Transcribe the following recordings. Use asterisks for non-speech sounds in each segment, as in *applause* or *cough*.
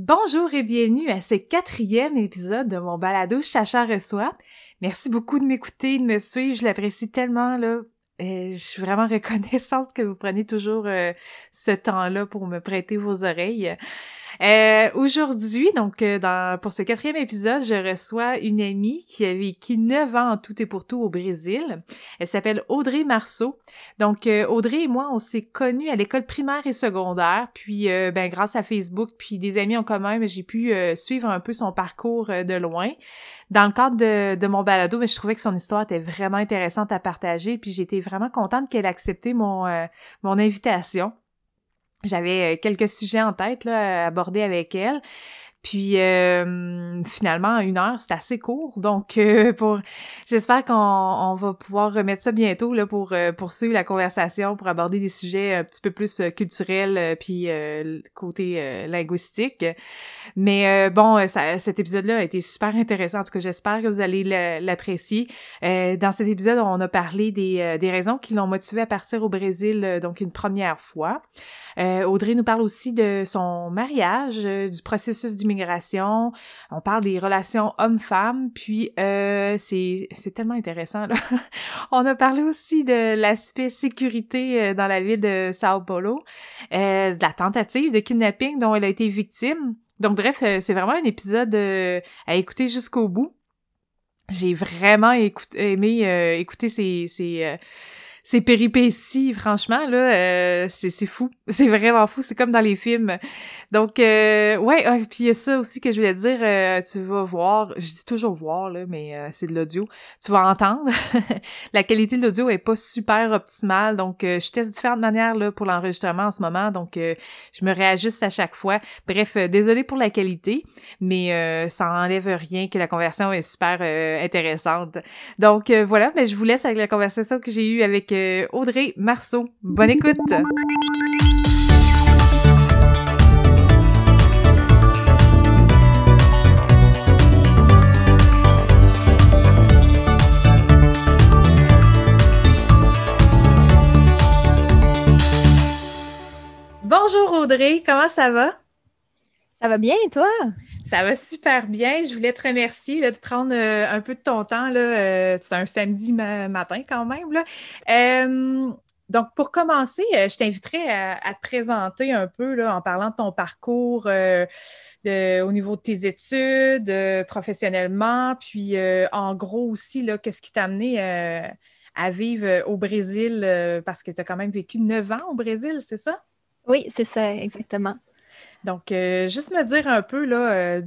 Bonjour et bienvenue à ce quatrième épisode de mon balado Chacha reçoit. Merci beaucoup de m'écouter, de me suivre, je l'apprécie tellement là. Euh, je suis vraiment *laughs* reconnaissante que vous preniez toujours euh, ce temps-là pour me prêter vos oreilles. Euh, Aujourd'hui, donc euh, dans, pour ce quatrième épisode, je reçois une amie qui a vécu neuf ans en tout et pour tout au Brésil. Elle s'appelle Audrey Marceau. Donc euh, Audrey et moi, on s'est connus à l'école primaire et secondaire, puis euh, ben grâce à Facebook, puis des amis en commun, j'ai pu suivre un peu son parcours de loin. Dans le cadre de, de mon balado, mais je trouvais que son histoire était vraiment intéressante à partager, puis j'étais vraiment contente qu'elle accepté mon mon invitation. J'avais euh, quelques sujets en tête là, à aborder avec elle. Puis euh, finalement, une heure, c'est assez court. Donc, euh, pour j'espère qu'on on va pouvoir remettre ça bientôt là, pour poursuivre la conversation, pour aborder des sujets un petit peu plus culturels, puis côté linguistique. Mais bon, ça, cet épisode-là a été super intéressant. En tout cas, j'espère que vous allez l'apprécier. dans cet épisode, on a parlé des, des raisons qui l'ont motivé à partir au Brésil, donc une première fois. Euh, Audrey nous parle aussi de son mariage, euh, du processus d'immigration. On parle des relations hommes-femmes, puis euh, c'est c'est tellement intéressant. Là. *laughs* On a parlé aussi de l'aspect sécurité dans la ville de Sao Paulo, de la tentative de kidnapping dont elle a été victime. Donc bref, c'est vraiment un épisode à écouter jusqu'au bout. J'ai vraiment aimé écouter ces, ces ces péripéties, franchement, là, euh, c'est, c'est fou. *laughs* C'est vraiment fou. C'est comme dans les films. Donc, euh, ouais, puis il y a ça aussi que je voulais dire. Euh, tu vas voir, je dis toujours voir, là, mais euh, c'est de l'audio. Tu vas entendre. *laughs* la qualité de l'audio est pas super optimale. Donc, je teste différentes manières là, pour l'enregistrement en ce moment. Donc, je me réajuste à chaque fois. Bref, désolé pour la qualité, mais ça enlève rien que la conversation est super intéressante. Donc, voilà, mais je vous laisse avec la conversation que j'ai eue avec Audrey Marceau. Bonne écoute! Bonjour Audrey, comment ça va? Ça va bien et toi? Ça va super bien. Je voulais te remercier de prendre euh, un peu de ton temps. Euh, c'est un samedi matin quand même. Euh, donc, pour commencer, je t'inviterais à, te présenter un peu là, en parlant de ton parcours au niveau de tes études, professionnellement, puis en gros aussi, qu'est-ce qui t'a amené à vivre au Brésil, parce que tu as quand même vécu neuf ans au Brésil, c'est ça? Oui, c'est ça, exactement. Donc, euh, juste me dire un peu, là, euh,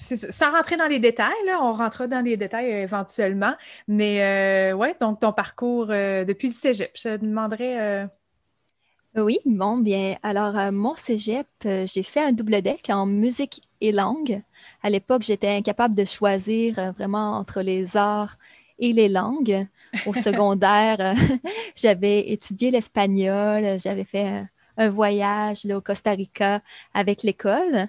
sans rentrer dans les détails, là, on rentrera dans les détails euh, éventuellement, mais ouais, donc ton parcours depuis le cégep, je te demanderais. Oui, bon, bien, alors, mon cégep, j'ai fait un double deck en musique et langue. À l'époque, j'étais incapable de choisir vraiment entre les arts et les langues. Au *laughs* secondaire, *laughs* j'avais étudié l'espagnol, j'avais fait un voyage au Costa Rica avec l'école.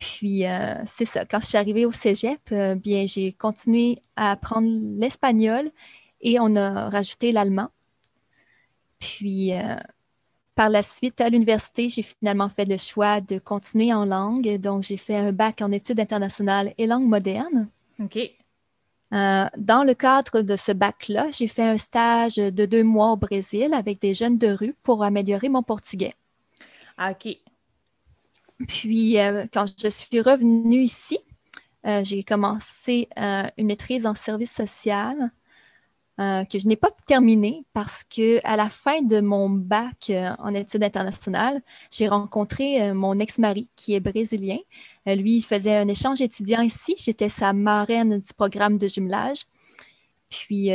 Puis, euh, c'est ça. Quand je suis arrivée au cégep, euh, bien, j'ai continué à apprendre l'espagnol et on a rajouté l'allemand. Puis, euh, par la suite, à l'université, j'ai finalement fait le choix de continuer en langue. Donc, j'ai fait un bac en études internationales et langue moderne. OK. Dans le cadre de ce bac-là, j'ai fait un stage de deux mois au Brésil avec des jeunes de rue pour améliorer mon portugais. Ah, OK. Puis, euh, quand je suis revenue ici, euh, j'ai commencé euh, une maîtrise en service social que je n'ai pas terminée parce que à la fin de mon bac en études internationales, j'ai rencontré mon ex-mari qui est brésilien. lui, il faisait un échange étudiant ici. J'étais sa marraine du programme de jumelage. Puis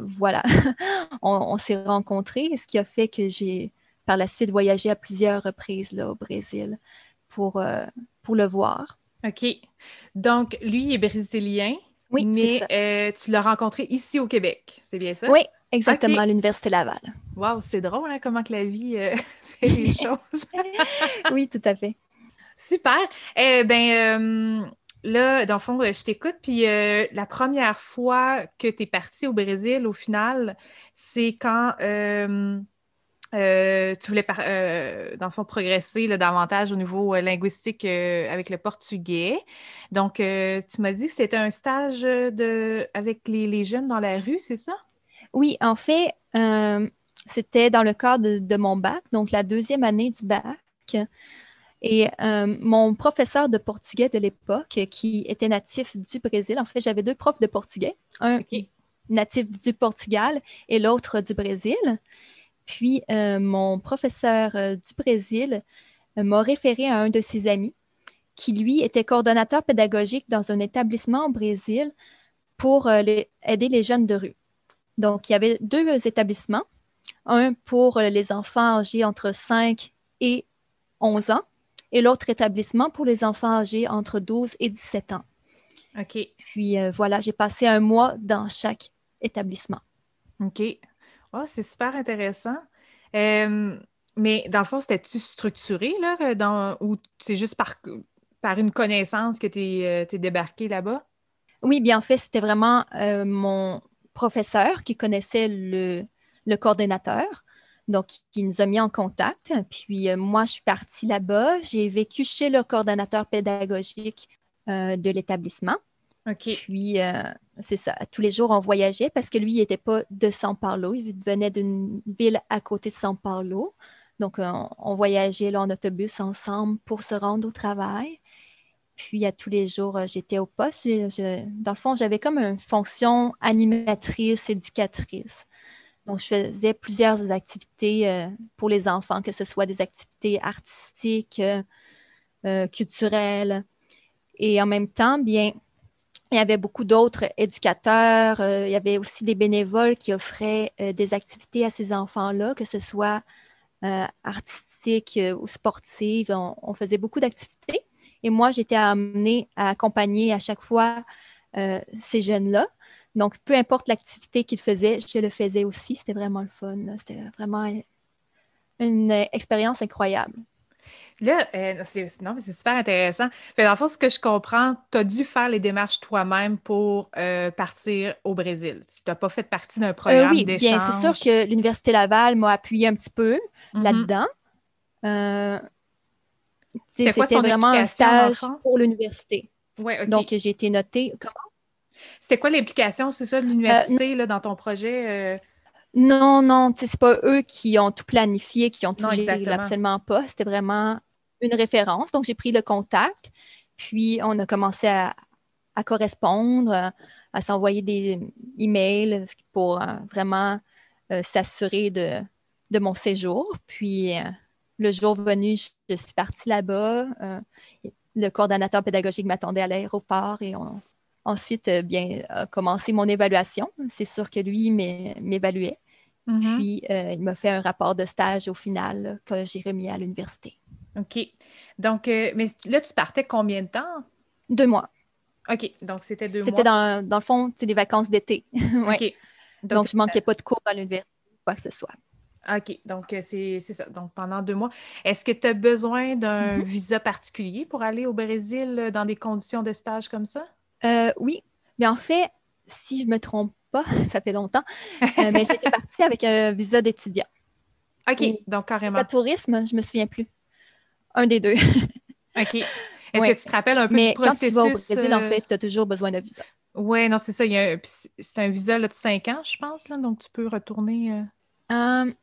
voilà, *laughs* on s'est rencontrés, ce qui a fait que j'ai par la suite voyagé à plusieurs reprises là, au Brésil pour, euh, pour le voir. OK. Donc, lui est brésilien. Oui, mais euh, tu l'as rencontré ici au Québec, c'est bien ça? Oui, exactement, à l'Université Laval. Wow, c'est drôle hein, comment que la vie euh, *laughs* fait les *laughs* choses. oui, tout à fait. Super. Eh ben, là, dans le fond, je t'écoute. Puis la première fois que tu es parti au Brésil, au final, c'est quand euh, tu voulais, euh, dans le fond, progresser davantage au niveau linguistique avec le portugais. Donc, tu m'as dit que c'était un stage de, avec les, jeunes dans la rue, c'est ça? Oui, en fait, c'était dans le cadre de, mon bac, donc la deuxième année du bac. Et mon professeur de portugais de l'époque, qui était natif du Brésil, en fait, j'avais deux profs de portugais, un natif du Portugal et l'autre du Brésil. Puis, euh, mon professeur euh, du Brésil euh, m'a référé à un de ses amis qui, lui, était coordonnateur pédagogique dans un établissement au Brésil pour aider les jeunes de rue. Donc, il y avait deux établissements, un pour les enfants âgés entre 5 et 11 ans et l'autre établissement pour les enfants âgés entre 12 et 17 ans. OK. Puis voilà, j'ai passé un mois dans chaque établissement. OK. Oh, c'est super intéressant. mais dans le fond, c'était-tu structuré, là, dans, ou c'est juste par, par une connaissance que tu es, euh, débarqué là-bas? Oui, bien en fait, c'était vraiment euh, mon professeur qui connaissait le, le, coordinateur, donc qui nous a mis en contact. Puis euh, moi, je suis partie là-bas. J'ai vécu chez le coordonnateur pédagogique de l'établissement. Puis, euh, c'est ça. Tous les jours, on voyageait parce que lui, il n'était pas de São Paulo. Il venait d'une ville à côté de São Paulo. Donc, on, voyageait là, en autobus ensemble pour se rendre au travail. Puis, à tous les jours, euh, j'étais au poste. dans le fond, j'avais comme une fonction animatrice, éducatrice. Donc, je faisais plusieurs activités euh, pour les enfants, que ce soit des activités artistiques, culturelles. Et en même temps, bien, il y avait beaucoup d'autres éducateurs. Euh, il y avait aussi des bénévoles qui offraient euh, des activités à ces enfants-là, que ce soit euh, artistiques ou sportives. On, faisait beaucoup d'activités. Et moi, j'étais amenée à accompagner à chaque fois ces jeunes-là. Donc, peu importe l'activité qu'ils faisaient, je le faisais aussi. C'était vraiment le fun. C'était vraiment une expérience incroyable. Là, euh, c'est, c'est super intéressant. Fait, dans le fond, ce que je comprends, tu as dû faire les démarches toi-même pour euh, partir au Brésil. Tu n'as pas fait partie d'un euh, programme oui, d'échange. Bien, c'est sûr que l'Université Laval m'a appuyé un petit peu mm-hmm. là-dedans. c'était, vraiment un stage pour l'université. Ouais, Donc, j'ai été notée. Comment? C'était quoi l'implication, c'est ça, de l'université là, dans ton projet? Non, non, c'est pas eux qui ont tout planifié, qui ont tout géré, absolument pas. C'était vraiment une référence. Donc, j'ai pris le contact, puis on a commencé à, correspondre, à s'envoyer des emails pour euh, vraiment euh, s'assurer de, mon séjour. Puis, euh, le jour venu, je, suis partie là-bas. le coordonnateur pédagogique m'attendait à l'aéroport et on, ensuite bien a commencé mon évaluation. C'est sûr que lui m'évaluait. Mm-hmm. Puis, il m'a fait un rapport de stage au final que j'ai remis à l'université. OK. Donc, euh, mais là, tu partais combien de temps? Deux mois. OK. Donc, c'était deux mois. C'était dans, dans, le fond, c'est des vacances d'été. *laughs* OK. Donc, je ne manquais pas de cours à l'université, quoi que ce soit. OK. Donc, euh, c'est ça. Donc, pendant deux mois. Est-ce que tu as besoin d'un mm-hmm. visa particulier pour aller au Brésil euh, dans des conditions de stage comme ça? oui. Mais en fait, si je ne me trompe pas, *laughs* ça fait longtemps, mais j'étais *laughs* partie avec un visa d'étudiant. OK. donc, carrément. Le tourisme, je ne me souviens plus. Un des deux. *laughs* OK. Est-ce que tu te rappelles un peu du processus? quand tu vas au Brésil, en euh, fait, tu as toujours besoin d'un visa. Oui, non, c'est ça. C'est un visa de 5 ans, je pense, là, donc tu peux retourner. Euh. Hum,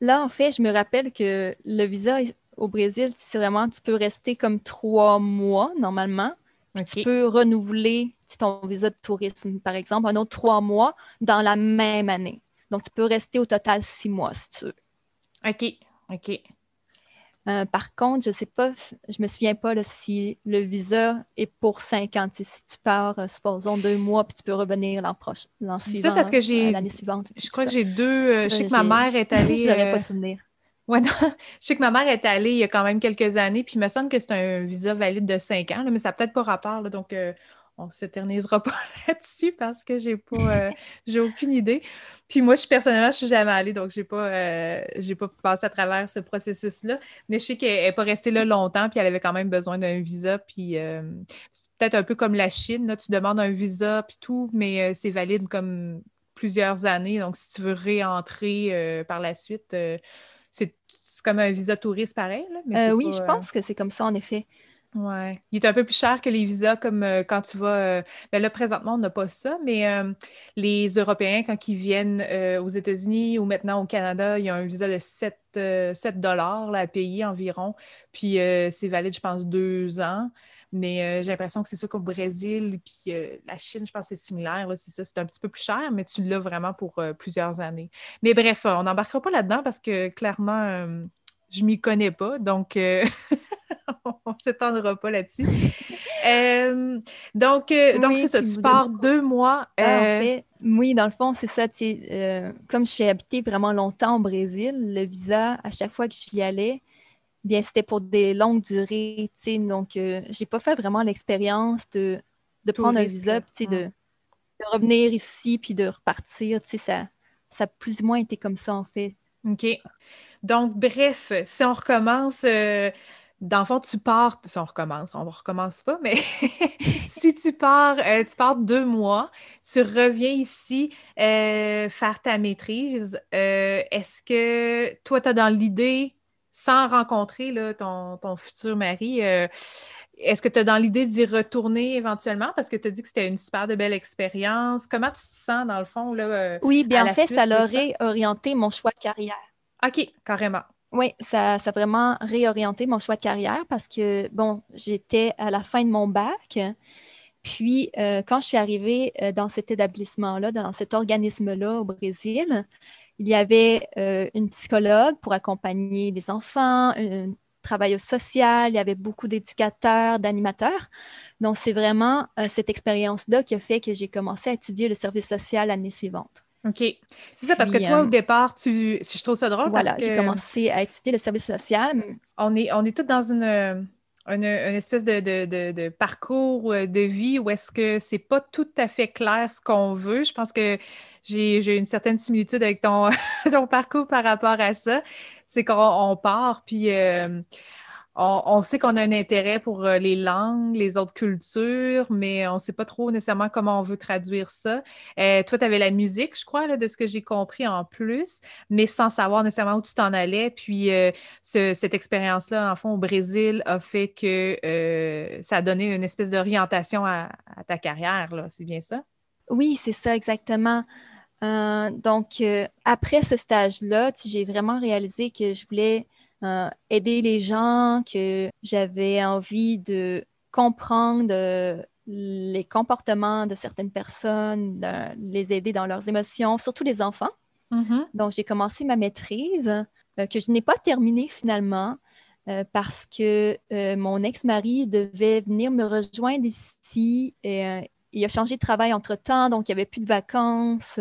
là, en fait, je me rappelle que le visa au Brésil, c'est vraiment, tu peux rester comme trois mois normalement. Tu peux renouveler ton visa de tourisme, par exemple, un autre trois mois dans la même année. Donc, tu peux rester au total six mois si tu veux. OK, OK. Euh, par contre, je ne sais pas, je me souviens pas si le visa est pour cinq ans. Si tu pars, euh, supposons, deux mois, puis tu peux revenir l'an prochain, l'an suivant. ça parce que j'ai. L'année suivante. Je crois que j'ai deux. Euh, je sais que ma mère est *laughs* allée. je n'aurais pas souvenir. Ouais, non. *laughs* Je sais que ma mère est allée il y a quand même quelques années, puis il me semble que c'est un visa valide de cinq ans, mais ça n'a peut-être pas rapport. donc, on ne s'éternisera pas *laughs* là-dessus parce que j'ai pas euh, j'ai aucune idée. Puis moi, je personnellement, je suis jamais allée, donc j'ai pas euh, j'ai pas passé à travers ce processus-là. Mais je sais qu'elle n'est pas restée là longtemps, puis elle avait quand même besoin d'un visa. Puis euh, c'est peut-être un peu comme la Chine, là, tu demandes un visa puis tout, mais c'est valide comme plusieurs années. Donc, si tu veux réentrer par la suite, c'est comme un visa touriste pareil. Là, oui, je pense que c'est comme ça, en effet. Ouais. Il est un peu plus cher que les visas comme euh, quand tu vas. Euh, ben là, présentement, on n'a pas ça, mais euh, les Européens, quand ils viennent aux États-Unis ou maintenant au Canada, il y a un visa de 7, 7 dollars à payer environ. Puis c'est valide, je pense, deux ans. Mais j'ai l'impression que c'est ça qu'au Brésil, puis la Chine, je pense que c'est similaire. C'est ça, c'est un petit peu plus cher, mais tu l'as vraiment pour plusieurs années. Mais bref, on n'embarquera pas là-dedans parce que clairement, je m'y connais pas. Donc, *laughs* *laughs* on ne s'étendra pas là-dessus. Euh, donc, euh, donc c'est ça, tu pars deux mois. Ah, en euh, fait, oui, dans le fond, c'est ça. comme je suis habité vraiment longtemps au Brésil, le visa, à chaque fois que j'y allais, bien, c'était pour des longues durées. Donc, j'ai pas fait vraiment l'expérience de, de prendre un visa, de, de, revenir ici, puis de repartir. Ça, ça a plus ou moins été comme ça, en fait. OK. Donc, bref, si on recommence dans le fond, tu pars, si on recommence, on ne recommence pas, mais *laughs* si tu pars, euh, tu pars deux mois, tu reviens ici euh, faire ta maîtrise, euh, est-ce que toi, tu as dans l'idée, sans rencontrer là, ton, futur mari, est-ce que tu as dans l'idée d'y retourner éventuellement? Parce que tu as dit que c'était une super de belle expérience? Comment tu te sens dans le fond? Là, oui, bien en fait, ça l'aurait orienté mon choix de carrière. OK, carrément. Oui, ça, a vraiment réorienté mon choix de carrière parce que, bon, j'étais à la fin de mon bac. Puis, euh, quand je suis arrivée euh, dans cet établissement-là, dans cet organisme-là au Brésil, il y avait euh, une psychologue pour accompagner les enfants, un travail social, il y avait beaucoup d'éducateurs, d'animateurs. Donc, c'est vraiment cette expérience-là qui a fait que j'ai commencé à étudier le service social l'année suivante. OK. C'est ça, parce que toi, au euh, départ, tu. Si je trouve ça drôle. Voilà, j'ai commencé à étudier le service social. On est, on est tous dans une, une, espèce de, parcours euh, de vie où est-ce que c'est pas tout à fait clair ce qu'on veut. Je pense que j'ai une certaine similitude avec ton, *laughs* ton parcours par rapport à ça. C'est qu'on part, puis. Euh, on, sait qu'on a un intérêt pour euh, les langues, les autres cultures, mais on ne sait pas trop nécessairement comment on veut traduire ça. Euh, toi, tu avais la musique, je crois, de ce que j'ai compris en plus, mais sans savoir nécessairement où tu t'en allais. Puis euh, cette expérience-là, en fond, au Brésil, a fait que ça a donné une espèce d'orientation à, ta carrière. C'est bien ça? Oui, c'est ça, exactement. donc, après ce stage-là, j'ai vraiment réalisé que je voulais euh, aider les gens, que j'avais envie de comprendre euh, les comportements de certaines personnes, les aider dans leurs émotions, surtout les enfants. Mm-hmm. Donc, j'ai commencé ma maîtrise, euh, que je n'ai pas terminée finalement, parce que mon ex-mari devait venir me rejoindre ici. Et, il a changé de travail entre-temps, donc il n'y avait plus de vacances.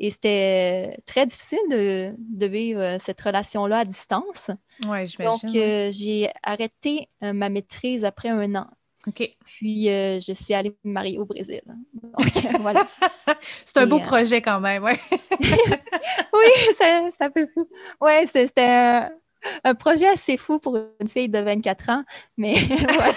Et c'était très difficile de, vivre euh, cette relation-là à distance. Oui, j'imagine. Donc, euh, j'ai arrêté euh, ma maîtrise après un an. OK. Puis, je suis allée me marier au Brésil. Donc, voilà. *laughs* c'est un beau projet quand même, ouais. *laughs* oui, c'est un peu fou. Oui, c'était un, un, projet assez fou pour une fille de 24 ans, mais *laughs* voilà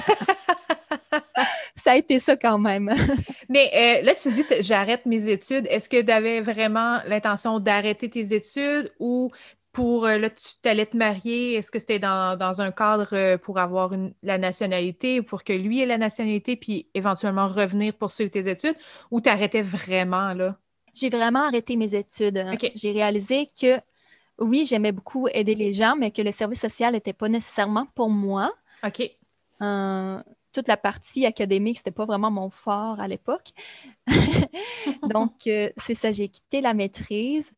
ça a été ça quand même. *laughs* Mais euh, là, tu dis j'arrête mes études. Est-ce que tu avais vraiment l'intention d'arrêter tes études ou pour euh, là, tu allais te marier? Est-ce que c'était dans, un cadre euh, pour avoir la nationalité ou pour que lui ait la nationalité puis éventuellement revenir poursuivre tes études ou tu arrêtais vraiment là? J'ai vraiment arrêté mes études. J'ai réalisé que oui, j'aimais beaucoup aider les gens, mais que le service social n'était pas nécessairement pour moi. OK toute la partie académique, c'était pas vraiment mon fort à l'époque. *laughs* Donc, euh, c'est ça, j'ai quitté la maîtrise.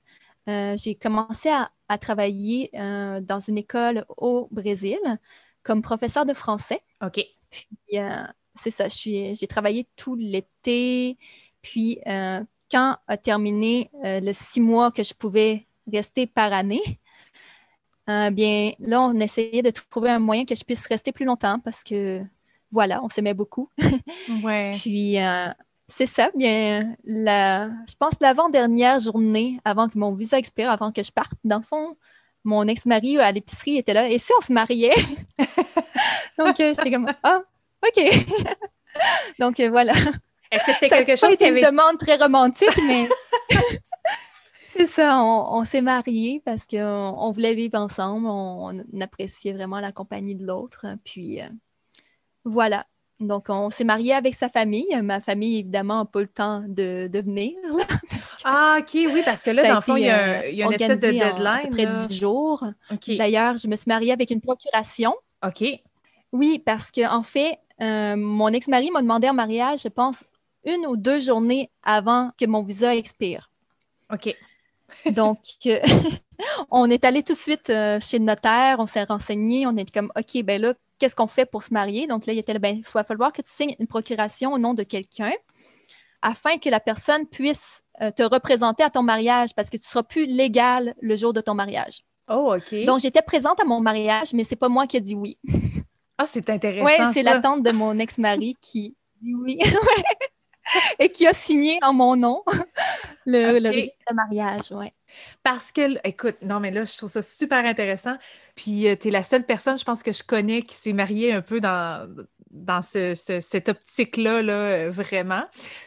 Euh, j'ai commencé à, travailler euh, dans une école au Brésil comme professeur de français. OK. Puis, c'est ça, j'ai travaillé tout l'été. Puis, quand a terminé le six mois que je pouvais rester par année, bien, là, on essayait de trouver un moyen que je puisse rester plus longtemps parce que voilà, on s'aimait beaucoup. ouais. *laughs* Puis, euh, c'est ça, bien, la, je pense l'avant-dernière journée, avant que mon visa expire, avant que je parte, dans le fond, mon ex-mari à l'épicerie était là. Et si on se mariait? *laughs* Donc, euh, j'étais comme, ah, OK. *laughs* Donc, euh, voilà. Est-ce que c'était quelque chose qui avait... une demande très romantique, mais... C'est ça, on, s'est mariés parce qu'on voulait vivre ensemble, on, appréciait vraiment la compagnie de l'autre. Puis euh, voilà. Donc, on s'est mariés avec sa famille. Ma famille, évidemment, n'a pas le temps de, venir. *laughs* ah, OK, oui, parce que là, dans le fond, il y a, il y a une espèce de deadline. À peu près 10 jours. D'ailleurs, je me suis mariée avec une procuration. OK. Oui, parce qu'en en fait, euh, mon ex-mari m'a demandé en mariage, je pense, une ou deux journées avant que mon visa expire. OK. Donc, euh, *laughs* on est allé tout de suite euh, chez le notaire, on s'est renseigné, on est comme, OK, ben là, qu'est-ce qu'on fait pour se marier? Donc là, il était là, ben, il va falloir que tu signes une procuration au nom de quelqu'un afin que la personne puisse te représenter à ton mariage parce que tu ne seras plus légal le jour de ton mariage. Oh, OK. Donc, j'étais présente à mon mariage, mais c'est pas moi qui ai dit oui. Ah, c'est intéressant. Oui, c'est la tante de mon ex-mari qui dit oui. *laughs* *laughs* Et qui a signé en mon nom *laughs* le, de mariage, ouais. Parce que, écoute, non, mais là, je trouve ça super intéressant. Puis, euh, tu es la seule personne, je pense, que je connais qui s'est mariée un peu dans, dans ce, cette optique-là, là, euh, vraiment.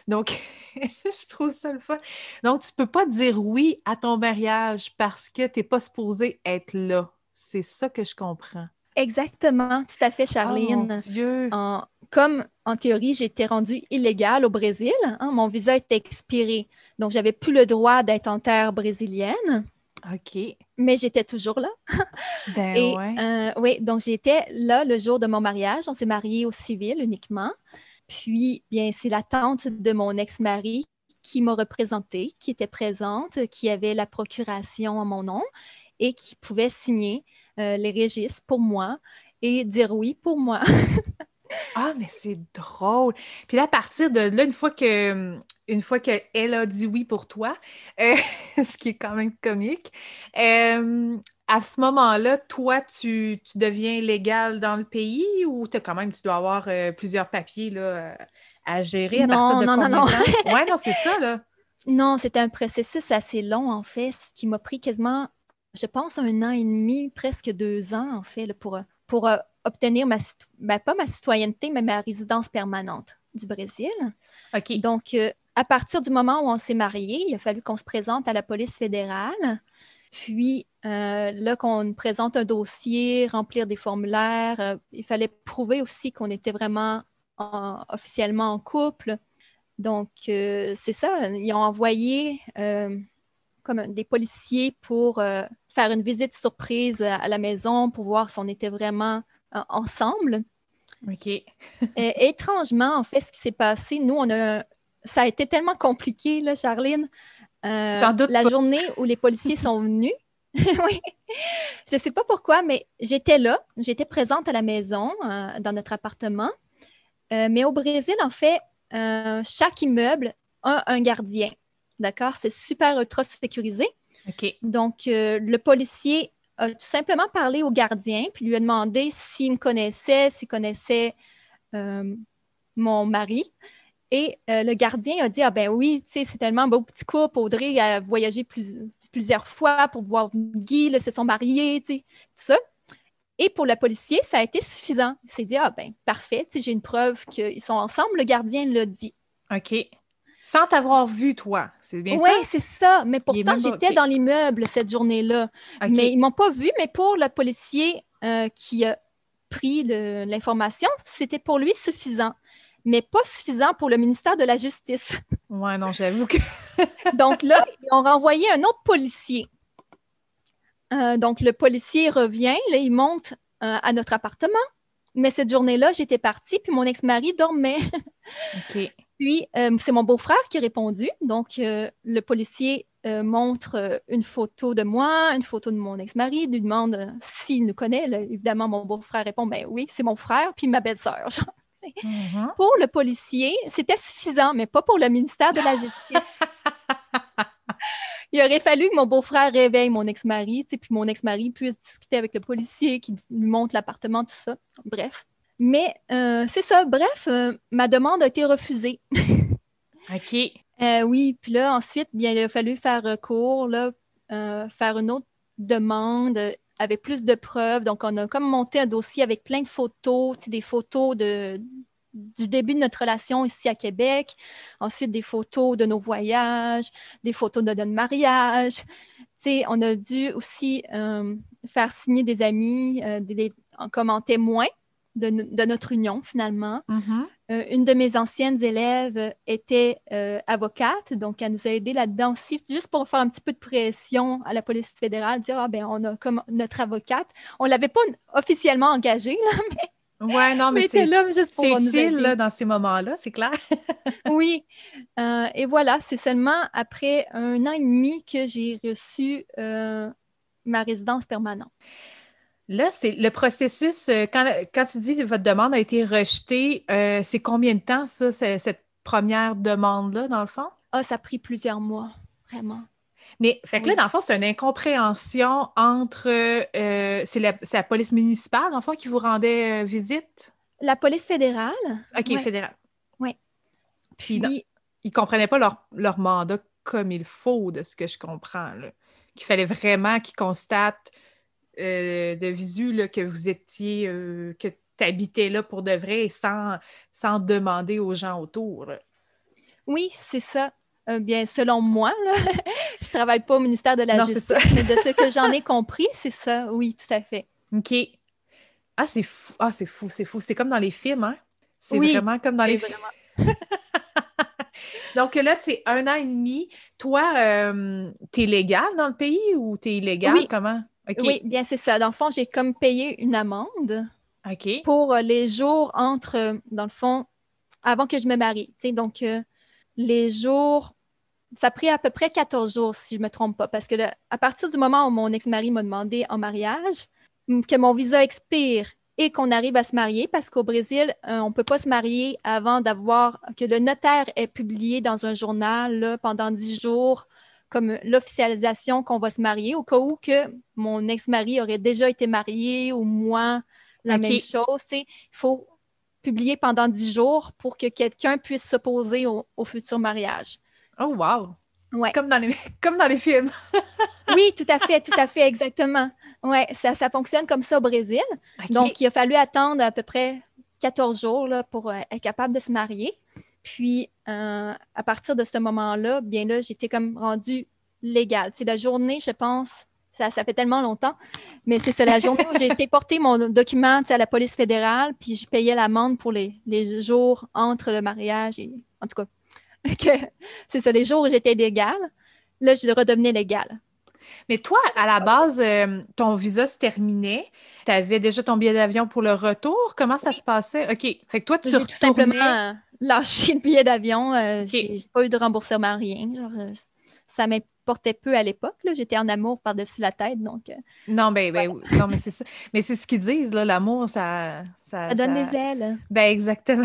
Donc, *laughs* je trouve ça le fun. Donc, tu peux pas dire oui à ton mariage parce que tu n'es pas supposé être là. C'est ça que je comprends. Exactement, tout à fait, oh, Charline. Dieu. comme en théorie, j'étais rendue illégale au Brésil, hein, mon visa était expiré. Donc, j'avais plus le droit d'être en terre brésilienne. OK. Mais j'étais toujours là. *laughs* ben ouais. Euh, oui, donc j'étais là le jour de mon mariage. On s'est mariés au civil uniquement. Puis, bien, c'est la tante de mon ex-mari qui m'a représentée, qui était présente, qui avait la procuration à mon nom et qui pouvait signer euh, les registres pour moi et dire oui pour moi. *laughs* ah, mais c'est drôle. Puis là, à partir de là, une fois que une fois qu'elle a dit oui pour toi, euh, *laughs* ce qui est quand même comique, euh, à ce moment-là, toi, tu, deviens légal dans le pays ou as quand même, tu dois avoir plusieurs papiers là, à gérer à non, partir de non, combien non, non. Ouais, non, c'est ça, là. *laughs* Non, c'était un processus assez long, en fait, ce qui m'a pris quasiment je pense, un an et demi, presque deux ans, en fait, pour, pour euh, obtenir ma, ben, pas ma citoyenneté, mais ma résidence permanente du Brésil. OK. Donc, euh, à partir du moment où on s'est mariés, il a fallu qu'on se présente à la police fédérale. Puis, euh, là, qu'on présente un dossier, remplir des formulaires, il fallait prouver aussi qu'on était vraiment officiellement en couple. Donc, c'est ça, ils ont envoyé comme des policiers pour faire une visite surprise à la maison pour voir si on était vraiment euh, ensemble. OK. *laughs* Et, étrangement, en fait, ce qui s'est passé, nous, on a. Ça a été tellement compliqué, là, Charline. Euh, doute la journée où les policiers sont venus. *laughs* oui. Je ne sais pas pourquoi, mais j'étais là. J'étais présente à la maison, euh, dans notre appartement. mais au Brésil, en fait, chaque immeuble a un gardien. D'accord? C'est super ultra sécurisé. Donc, euh, le policier a tout simplement parlé au gardien, puis lui a demandé s'il me connaissait, s'il connaissait euh, mon mari. Et euh, le gardien a dit Ah ben oui, c'est tellement un beau petit couple. Audrey a voyagé plusieurs fois pour voir Guy, là, se sont mariés, tout ça. Et pour le policier, ça a été suffisant. Il s'est dit Ah ben parfait, j'ai une preuve qu'ils sont ensemble. Le gardien l'a dit. OK. Sans t'avoir vu, toi. C'est bien ça? Oui, c'est ça. Mais pourtant, j'étais dans l'immeuble cette journée-là. Mais ils ne m'ont pas vu, mais pour le policier euh, qui a pris l'information, c'était pour lui suffisant. Mais pas suffisant pour le ministère de la Justice. *laughs* Ouais, non, j'avoue que. *laughs* donc là, ils ont renvoyé un autre policier. Euh, donc, le policier revient, là, il monte euh, à notre appartement. Mais cette journée-là, j'étais partie, puis mon ex-mari dormait. *laughs* OK. Puis, euh, c'est mon beau-frère qui a répondu. Donc, euh, le policier euh, montre une photo de moi, une photo de mon ex-mari, lui demande s'il nous connaît. évidemment, mon beau-frère répond Ben oui, c'est mon frère, puis ma belle-sœur. *laughs* Mm-hmm. Pour le policier, c'était suffisant, mais pas pour le ministère de la Justice. *laughs* Il aurait fallu que mon beau-frère réveille mon ex-mari, puis mon ex-mari puisse discuter avec le policier, qui lui montre l'appartement, tout ça. Bref. Mais euh, c'est ça. Bref, euh, ma demande a été refusée. *laughs* OK. Euh, oui, puis là, ensuite, bien, il a fallu faire recours, là, faire une autre demande avec plus de preuves. Donc, on a comme monté un dossier avec plein de photos, des photos de, du début de notre relation ici à Québec. Ensuite, des photos de nos voyages, des photos de notre mariage. sais, on a dû aussi faire signer des amis comme en témoin de, notre union, finalement. Mm-hmm. Euh, une de mes anciennes élèves était avocate, donc elle nous a aidé là-dedans aussi, juste pour faire un petit peu de pression à la police fédérale, dire, ah ben, on a comme notre avocate. On ne l'avait pas officiellement engagée, là, *laughs* mais Ouais, non, mais, c'est utile là, dans ces moments-là, c'est clair. *laughs* oui. Euh, et voilà, c'est seulement après un an et demi que j'ai reçu euh, ma résidence permanente. Là, c'est le processus, euh, quand, quand, tu dis que votre demande a été rejetée, c'est combien de temps, ça, cette première demande-là, dans le fond? Ah, ça a pris plusieurs mois, vraiment. Mais, fait que là, dans le fond, c'est une incompréhension entre. Euh, c'est la, police municipale, dans le fond, qui vous rendait euh, visite? La police fédérale. OK, fédérale. Oui. Puis, ils ne comprenaient pas leur, mandat comme il faut, de ce que je comprends. Qu'il fallait vraiment qu'ils constatent euh, de visu là, que vous étiez. que tu habitais là pour de vrai sans, sans demander aux gens autour? Oui, c'est ça. Euh, bien, selon moi, *laughs* je ne travaille pas au ministère de la Justice, mais de ce que j'en ai compris, *laughs* c'est ça, oui, tout à fait. OK. Ah, c'est fou, ah, c'est fou, c'est fou. C'est comme dans les films, hein? C'est vraiment comme dans les films. *laughs* Donc là, c'est un an et demi. Toi, euh, tu es légal dans le pays ou tu es illégal? Comment? Oui, bien, c'est ça. Dans le fond, j'ai comme payé une amende pour les jours entre, dans le fond, avant que je me marie. Donc, euh, les jours, ça a pris à peu près 14 jours, si je ne me trompe pas, parce que à partir du moment où mon ex-mari m'a demandé en mariage, que mon visa expire et qu'on arrive à se marier, parce qu'au Brésil, euh, on ne peut pas se marier avant d'avoir que le notaire ait publié dans un journal pendant 10 jours comme l'officialisation qu'on va se marier, au cas où que mon ex-mari aurait déjà été marié ou moi, la même chose. Il faut publié pendant dix jours pour que quelqu'un puisse s'opposer au, futur mariage. Oh, wow! Ouais. Comme, dans les, *laughs* comme dans les films. *laughs* oui, tout à fait, tout à fait, exactement. Oui, ça, ça fonctionne comme ça au Brésil. Donc, il a fallu attendre à peu près 14 jours là, pour euh, être capable de se marier. Puis, euh, à partir de ce moment-là, bien là, j'étais comme rendue légale. C'est la journée, je pense, ça, fait tellement longtemps. Mais c'est ça, la journée où j'ai été *laughs* porter mon document à la police fédérale, puis je payais l'amende pour les, jours entre le mariage et. En tout cas, *laughs* c'est ça, les jours où j'étais légale. Là, je redevenais légale. Mais toi, à la base, euh, ton visa se terminait. Tu avais déjà ton billet d'avion pour le retour. Comment ça se passait? OK. Fait que toi, tu retournais... tout simplement lâché le billet d'avion. Euh, j'ai pas eu de remboursement, rien. Genre, ça m'importait peu à l'époque. J'étais en amour par-dessus la tête. Donc, euh, non, ben, ben non, mais c'est ça. Mais c'est ce qu'ils disent, là, l'amour, ça, ça, donne des ailes. Ben exactement.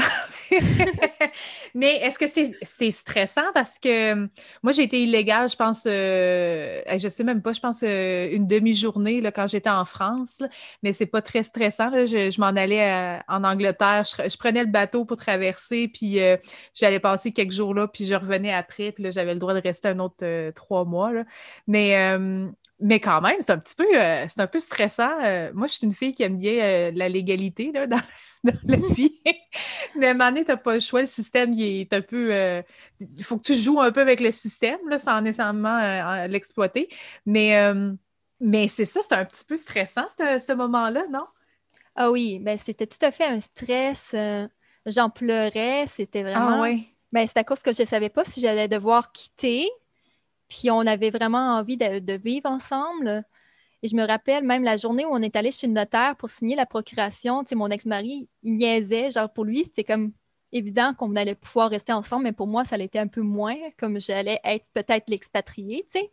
*laughs* mais est-ce que c'est stressant? Parce que moi, j'ai été illégale, je pense, euh, je sais même pas, je pense euh, une demi-journée quand j'étais en France, mais c'est pas très stressant. Je, m'en allais euh, en Angleterre, je, prenais le bateau pour traverser, puis j'allais passer quelques jours là, puis je revenais après, puis là, j'avais le droit de rester un autre trois mois. Mais hum, mais quand même, c'est un petit peu, euh, c'est un peu stressant. Euh, moi, je suis une fille qui aime bien euh, la légalité là, dans, la vie. *laughs* mais à un moment donné, tu n'as pas le choix. Le système, il est un peu. il faut que tu joues un peu avec le système là, sans nécessairement l'exploiter. Mais, mais c'est ça, c'est un petit peu stressant, ce moment-là, non? Ah oui, ben, c'était tout à fait un stress. J'en pleurais. C'était ah vraiment. Ah oui. Ben, c'est à cause que je ne savais pas si j'allais devoir quitter puis on avait vraiment envie de, vivre ensemble. Et je me rappelle même la journée où on est allé chez le notaire pour signer la procuration, tu sais, mon ex-mari, il niaisait. Genre, pour lui, c'était comme évident qu'on allait pouvoir rester ensemble, mais pour moi, ça l'était un peu moins, comme j'allais être peut-être l'expatrié, tu sais.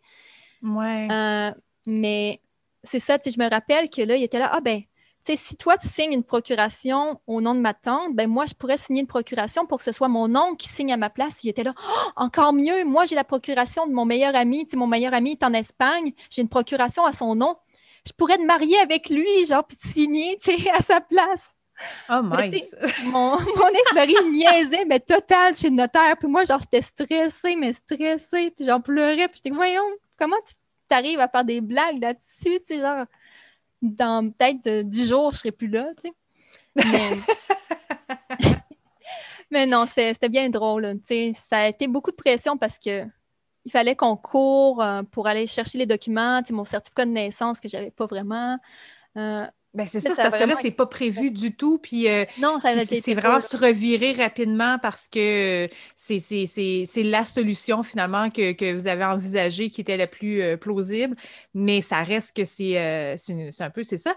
Ouais. Euh, mais c'est ça, tu sais, je me rappelle que là, il était là, ah ben, si toi, tu signes une procuration au nom de ma tante, ben moi, je pourrais signer une procuration pour que ce soit mon oncle qui signe à ma place. Il était là, oh, encore mieux, moi, j'ai la procuration de mon meilleur ami. mon meilleur ami est en Espagne, j'ai une procuration à son nom. Je pourrais te marier avec lui, genre, puis signer, à sa place. Oh my! Mon, mon ex-mari niaisait, mais total, chez le notaire. Puis moi, genre, j'étais stressée, mais stressée. Puis j'en pleurais. Puis j'étais, voyons, comment tu arrives à faire des blagues là-dessus, tu sais, genre? Dans peut-être dix jours, je serai plus là, tu sais. Mais *laughs* non, c'était bien drôle. Ça a été beaucoup de pression parce que il fallait qu'on court euh, pour aller chercher les documents, mon certificat de naissance que j'avais pas vraiment. Euh, ben c'est ça, parce que là, c'est pas prévu du tout. Puis euh, non, c'est vraiment se revirer rapidement parce que c'est la solution finalement que, vous avez envisagée qui était la plus plausible. Mais ça reste que c'est un peu, c'est ça.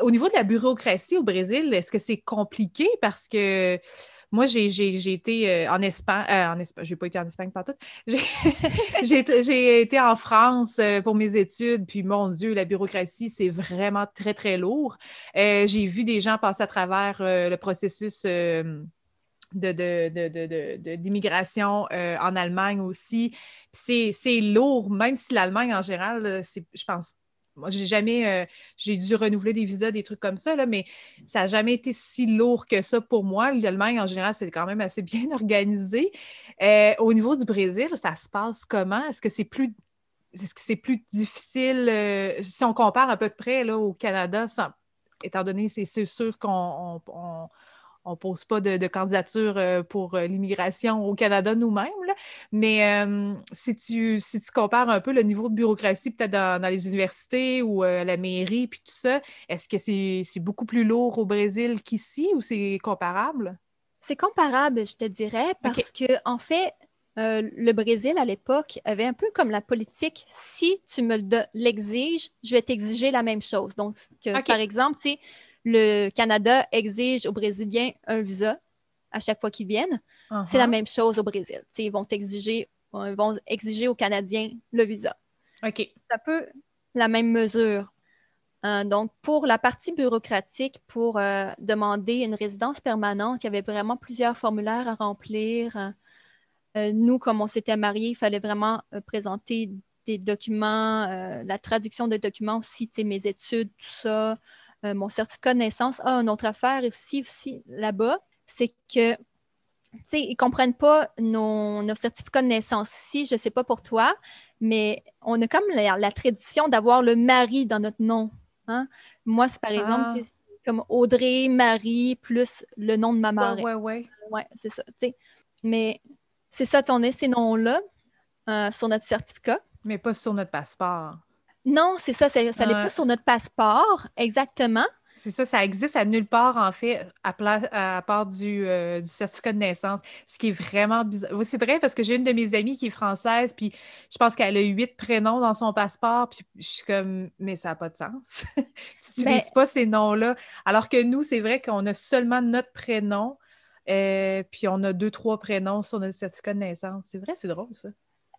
au niveau de la bureaucratie au Brésil, est-ce que c'est compliqué? Parce que moi, j'ai été euh, en Espagne, euh, en Espagne, j'ai pas été en Espagne partout. *laughs* J'ai été en France euh, pour mes études, puis mon Dieu, la bureaucratie, c'est vraiment très, très lourd. j'ai vu des gens passer à travers le processus de, d'immigration en Allemagne aussi. C'est lourd, même si l'Allemagne en général, je pense moi, j'ai jamais, euh, j'ai dû renouveler des visas, des trucs comme ça, là, mais ça n'a jamais été si lourd que ça pour moi. L'Allemagne, en général, c'est quand même assez *laughs* bien organisé. Euh, au niveau du Brésil, ça se passe comment? Est-ce que c'est plus, est-ce que c'est plus difficile euh, si on compare à peu près là, au Canada, étant donné c'est sûr qu'on on pose pas de, candidature euh, pour euh, l'immigration au Canada nous-mêmes, mais euh, si, tu, si tu compares un peu le niveau de bureaucratie peut-être dans, les universités ou la mairie, puis tout ça, est-ce que c'est beaucoup plus lourd au Brésil qu'ici ou c'est comparable? C'est comparable, je te dirais, parce que en fait, le Brésil, à l'époque, avait un peu comme la politique, si tu me l'exiges, je vais t'exiger la même chose. Donc, par exemple, tu le Canada exige aux Brésiliens un visa à chaque fois qu'ils viennent. C'est la uh-huh. même chose au Brésil. ils vont exiger, ils vont exiger aux Canadiens le visa. OK. C'est un peu la même mesure. Euh, donc, pour la partie bureaucratique, pour euh, demander une résidence permanente, il y avait vraiment plusieurs formulaires à remplir. Euh, nous, comme on s'était mariés, il fallait vraiment présenter des documents, la traduction des documents aussi, mes études, tout ça. Euh, mon certificat de naissance. a une autre affaire aussi, aussi là-bas, c'est que ils ne comprennent pas nos, certificats de naissance. Si, je ne sais pas pour toi, mais on a comme la, tradition d'avoir le mari dans notre nom. Hein. Moi, c'est par exemple ah. comme Audrey, Marie, plus le nom de ma mère. Oui, oui, oui. c'est ça. Mais c'est ça, on a ces noms-là euh, sur notre certificat. Mais pas sur notre passeport. Non, c'est ça, ça n'est pas sur notre passeport, exactement. C'est ça, ça existe à nulle part, en fait, à, part euh, du, certificat de naissance, ce qui est vraiment bizarre. c'est vrai parce que j'ai une de mes amies qui est française, puis je pense qu'elle a huit prénoms dans son passeport, puis je suis comme, mais ça n'a pas de sens. *laughs* tu n'utilises pas ces noms-là. Alors que nous, c'est vrai qu'on a seulement notre prénom, euh, puis on a deux, trois prénoms sur notre certificat de naissance. C'est vrai, c'est drôle, ça.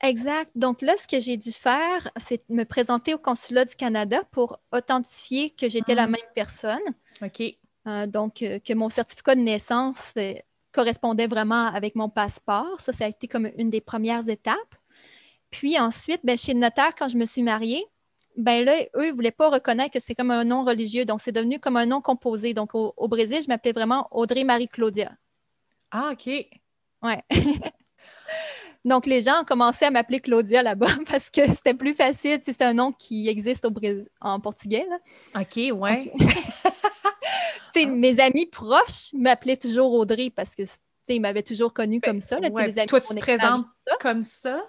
Exact. Donc là, ce que j'ai dû faire, c'est me présenter au consulat du Canada pour authentifier que j'étais la ah. même personne. OK. Euh, donc, euh, que mon certificat de naissance euh, correspondait vraiment avec mon passeport. Ça, ça a été comme une des premières étapes. Puis ensuite, ben, chez le notaire, quand je me suis mariée, ben là, eux, ils ne voulaient pas reconnaître que c'est comme un nom religieux. Donc, c'est devenu comme un nom composé. Donc, au, au Brésil, je m'appelais vraiment Audrey Marie Claudia. Ah, OK. Ouais. *laughs* Donc, les gens ont commencé à m'appeler Claudia là-bas *laughs* parce que c'était plus facile. c'est un nom qui existe au Brésil, en portugais. OK, ouais. *laughs* mes amis proches m'appelaient toujours Audrey parce que ils m'avaient toujours connue comme ça. Là, Toi, tu te présentes comme ça?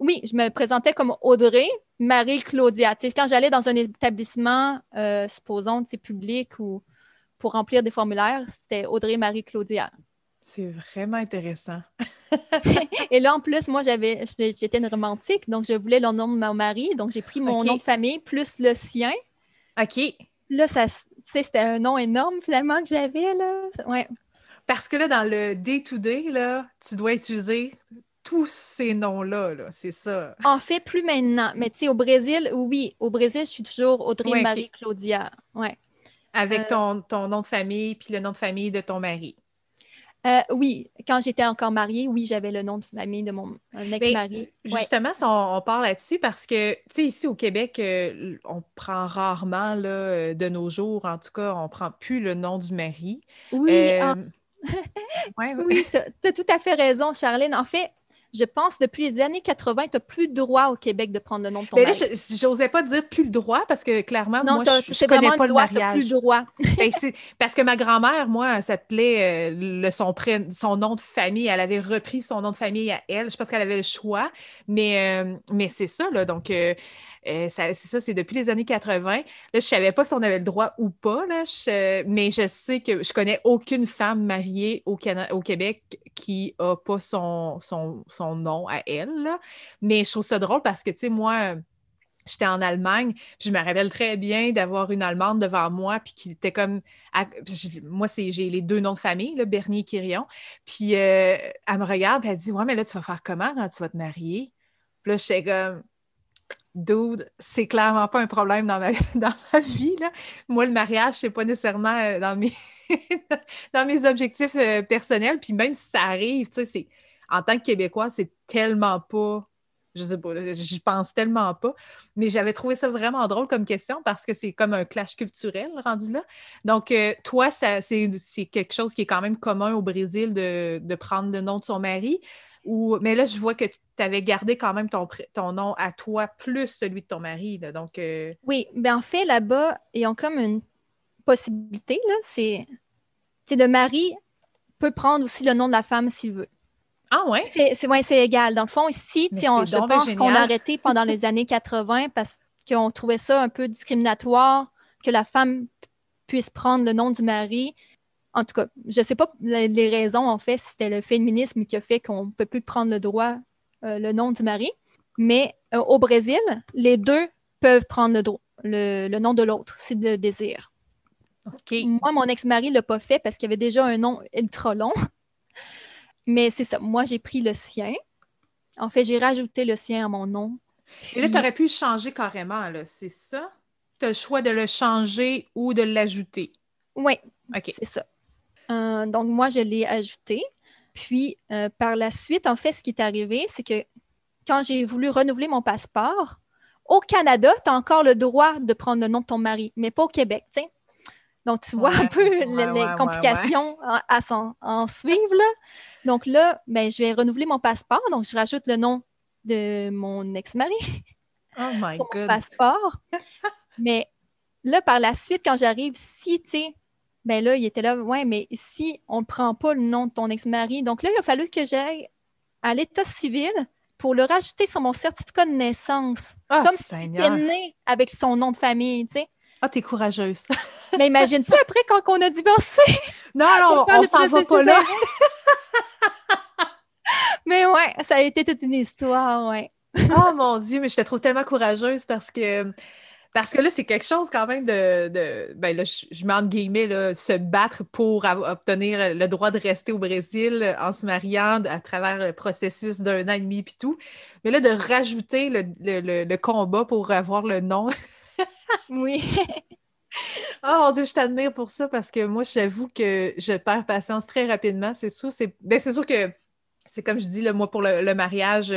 Oui, je me présentais comme Audrey Marie-Claudia. Quand j'allais dans un établissement, euh, supposons, public ou pour remplir des formulaires, c'était Audrey Marie-Claudia. C'est vraiment intéressant. *laughs* et là, en plus, moi, j'avais, j'étais une romantique, donc je voulais le nom de mon mari, donc j'ai pris mon nom de famille plus le sien. OK. Là, ça, c'était un nom énorme finalement que j'avais, là. Ouais. Parce que là, dans le day-to-day, là, tu dois utiliser tous ces noms-là, -là, c'est ça. En fait, plus maintenant. Mais tu sais, au Brésil, oui, au Brésil, je suis toujours Audrey Marie Claudia. Ouais. Avec euh, ton, ton nom de famille puis le nom de famille de ton mari. Euh, oui, quand j'étais encore mariée, oui, j'avais le nom de famille de mon ex-mari. Justement, on, parle là-dessus parce que, tu sais, ici au Québec, euh, on prend rarement, là, euh, de nos jours, en tout cas, on prend plus le nom du mari. Oui, *laughs* oui, tu as, tout à fait raison, Charlene. En fait, je pense, depuis les années 80, tu n'as plus le droit au Québec de prendre le nom de ton mari. Mais là, j'osais pas dire plus le droit parce que clairement, moi, je, je connais pas le, droit, mariage. plus le droit. *laughs* Ben, parce que ma grand-mère, moi, s'appelait euh, le, son, son nom de famille. Elle avait repris son nom de famille à elle. Je pense qu'elle avait le choix. Mais, euh, mais c'est ça, là. Donc, euh, c'est ça, c'est depuis les années 80. Là, je savais pas si on avait le droit ou pas, là, mais je sais que je connais aucune femme mariée au, au Québec qui a pas son, son, son nom à elle. Mais je trouve ça drôle parce que, tu sais, moi, j'étais en Allemagne, je me rappelle très bien d'avoir une Allemande devant moi, puis qui était comme... moi, j'ai les deux noms de famille, là, Bernier et Quirion. Puis euh, elle me regarde, puis elle dit « Ouais, mais là, tu vas faire comment quand tu vas te marier? » Puis là, j'étais comme dude, c'est clairement pas un problème dans ma, *laughs* dans ma vie. Là. Moi, le mariage, c'est pas nécessairement euh, dans mes, *laughs* dans mes objectifs euh, personnels. Puis même si ça arrive, tu sais, en tant que Québécois, c'est tellement pas. Je sais pas, j'y pense tellement pas. Mais j'avais trouvé ça vraiment drôle comme question parce que c'est comme un clash culturel rendu là. Donc, euh, toi, c'est quelque chose qui est quand même commun au Brésil de, de prendre le nom de son mari. Mais là, je vois que tu avais gardé quand même ton, ton nom à toi plus celui de ton mari. donc, euh, Oui, mais en fait, là-bas, ils ont comme une possibilité. C'est le mari peut prendre aussi le nom de la femme s'il veut. Ah ouais? C'est ouais, égal. Dans le fond, ici, on, je pense qu'on a arrêté pendant les années 80 parce qu'on trouvait ça un peu discriminatoire que la femme puisse prendre le nom du mari en tout cas, je ne sais pas les raisons, en fait, si c'était le féminisme qui a fait qu'on ne peut plus prendre le droit, euh, le nom du mari. Mais euh, au Brésil, les deux peuvent prendre le, le, nom de l'autre, si le désir. Moi, mon ex-mari ne l'a pas fait parce qu'il avait déjà un nom ultra long. *laughs* Mais c'est ça. Moi, j'ai pris le sien. En fait, j'ai rajouté le sien à mon nom. Et là, tu aurais pu changer carrément, c'est ça? Tu as le choix de le changer ou de l'ajouter? Oui, c'est ça. Euh, donc, moi, je l'ai ajouté. Puis, euh, par la suite, en fait, ce qui est arrivé, c'est que quand j'ai voulu renouveler mon passeport, au Canada, tu as encore le droit de prendre le nom de ton mari, mais pas au Québec, Donc, tu vois un peu les, complications à, en, suivre. Donc là, ben, je vais renouveler mon passeport. Donc, je rajoute le nom de mon ex-mari. *laughs* Oh my God. passeport. mais là, par la suite, quand j'arrive, si, tu sais, ben là, il était là, ouais, mais si on ne prend pas le nom de ton ex-mari, donc là, il a fallu que j'aille à l'état civil pour le rajouter sur mon certificat de naissance. Ah, comme s'il était né avec son nom de famille, tu sais. Ah, t'es courageuse. *laughs* mais imagine-tu après quand on a divorcé? *laughs* Non, non, on, s'en va pas là. *laughs* mais ouais, ça a été toute une histoire, ouais. oh mon Dieu, mais je te trouve tellement courageuse parce que parce que là, c'est quelque chose quand même de. de ben là, je, je mets entre guillemets, là, se battre pour obtenir le droit de rester au Brésil en se mariant à travers le processus d'un an et demi puis tout. Mais là, de rajouter le, le, le, combat pour avoir le nom. *laughs* oui. oh mon Dieu, je t'admire pour ça parce que moi, j'avoue que je perds patience très rapidement. C'est sûr, c'est ben, sûr que c'est comme je dis, là, moi, pour le mariage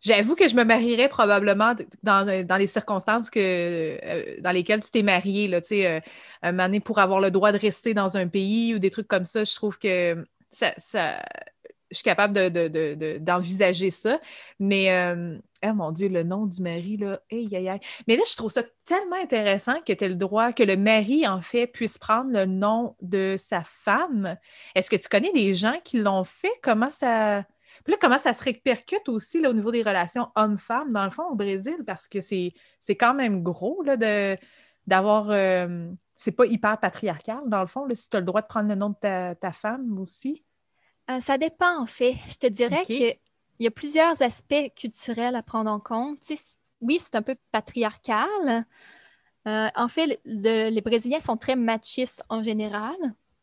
J'avoue que je me marierais probablement dans, dans les circonstances que, euh, dans lesquelles tu t'es marié, là, tu sais, euh, un pour avoir le droit de rester dans un pays ou des trucs comme ça. Je trouve que ça, je suis capable d'envisager de, de, ça. Mais, euh, oh mon Dieu, le nom du mari, là, aïe, aïe, aïe. Mais là, je trouve ça tellement intéressant que tu le droit, que le mari, en fait, puisse prendre le nom de sa femme. Est-ce que tu connais des gens qui l'ont fait? Comment ça puis là, comment ça se répercute aussi là, au niveau des relations hommes-femmes, dans le fond, au Brésil, parce que c'est, quand même gros là, de, d'avoir. Euh, c'est pas hyper patriarcal, dans le fond, là, si tu as le droit de prendre le nom de ta, femme aussi. Euh, ça dépend, en fait. Je te dirais qu'il y a plusieurs aspects culturels à prendre en compte. oui, c'est un peu patriarcal. Euh, en fait, les Brésiliens sont très machistes en général.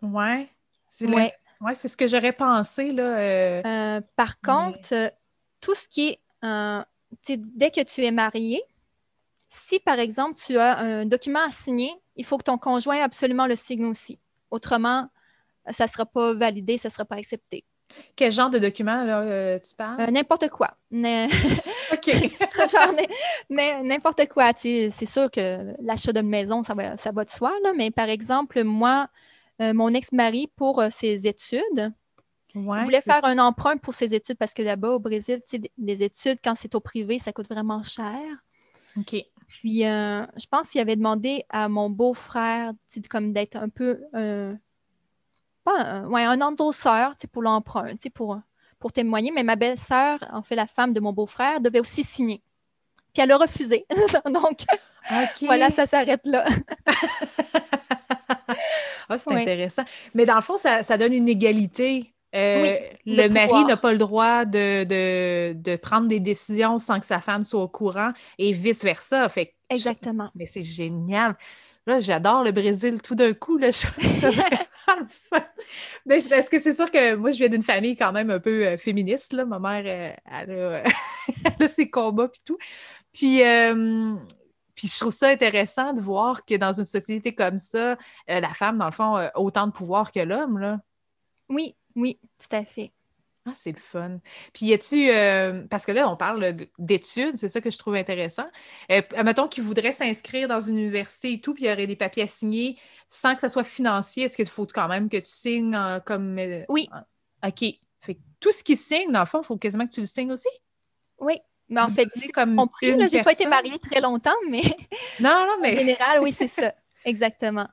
Ouais. C'est ouais. Oui, c'est ce que j'aurais pensé. Là, euh, euh, par contre, euh, tout ce qui est, dès que tu es marié, si par exemple tu as un document à signer, il faut que ton conjoint absolument le signe aussi. Autrement, ça ne sera pas validé, ça ne sera pas accepté. Quel genre de document là, tu parles? n'importe quoi. *laughs* OK. *laughs* mais n'importe quoi. C'est sûr que l'achat d'une maison, ça va, ça va de soi, là, mais par exemple, moi, mon ex-mari pour euh, ses études. il voulait faire un emprunt pour ses études parce que là-bas, au Brésil, les études, quand c'est au privé, ça coûte vraiment cher. OK. Puis, euh, je pense qu'il avait demandé à mon beau-frère comme d'être un peu pas un, ouais, un endosseur pour l'emprunt, pour, pour témoigner. Mais ma belle-sœur, en fait, la femme de mon beau-frère, devait aussi signer. Puis elle a refusé. *laughs* Donc, voilà, ça s'arrête là. *laughs* ah, c'est intéressant. Mais dans le fond, ça, ça donne une égalité euh, le mari n'a pas le droit de, prendre des décisions sans que sa femme soit au courant et vice-versa. Fait Exactement. Mais c'est génial. Là, j'adore le Brésil tout d'un coup. Là, *laughs* je mais parce que c'est sûr que moi, je viens d'une famille quand même un peu euh, féministe. Là. Ma mère, euh, elle, a, *laughs* ses combats et tout. Puis, puis je trouve ça intéressant de voir que dans une société comme ça, la femme, dans le fond, a autant de pouvoir que l'homme. Oui, oui, tout à fait. Ah, c'est le fun. Puis, y a-tu, euh, parce que là, on parle d'études, c'est ça que je trouve intéressant. Euh, mettons qu'il voudrait s'inscrire dans une université et tout, puis il y aurait des papiers à signer sans que ça soit financier. Est-ce qu'il faut quand même que tu signes comme. Euh, oui. OK. Fait tout ce qui signe, dans le fond, il faut quasiment que tu le signes aussi? Oui. Mais en fait, comme compris, j'ai pas été mariée très longtemps, mais. *laughs* Non, non, mais. en général, oui, c'est ça. Exactement.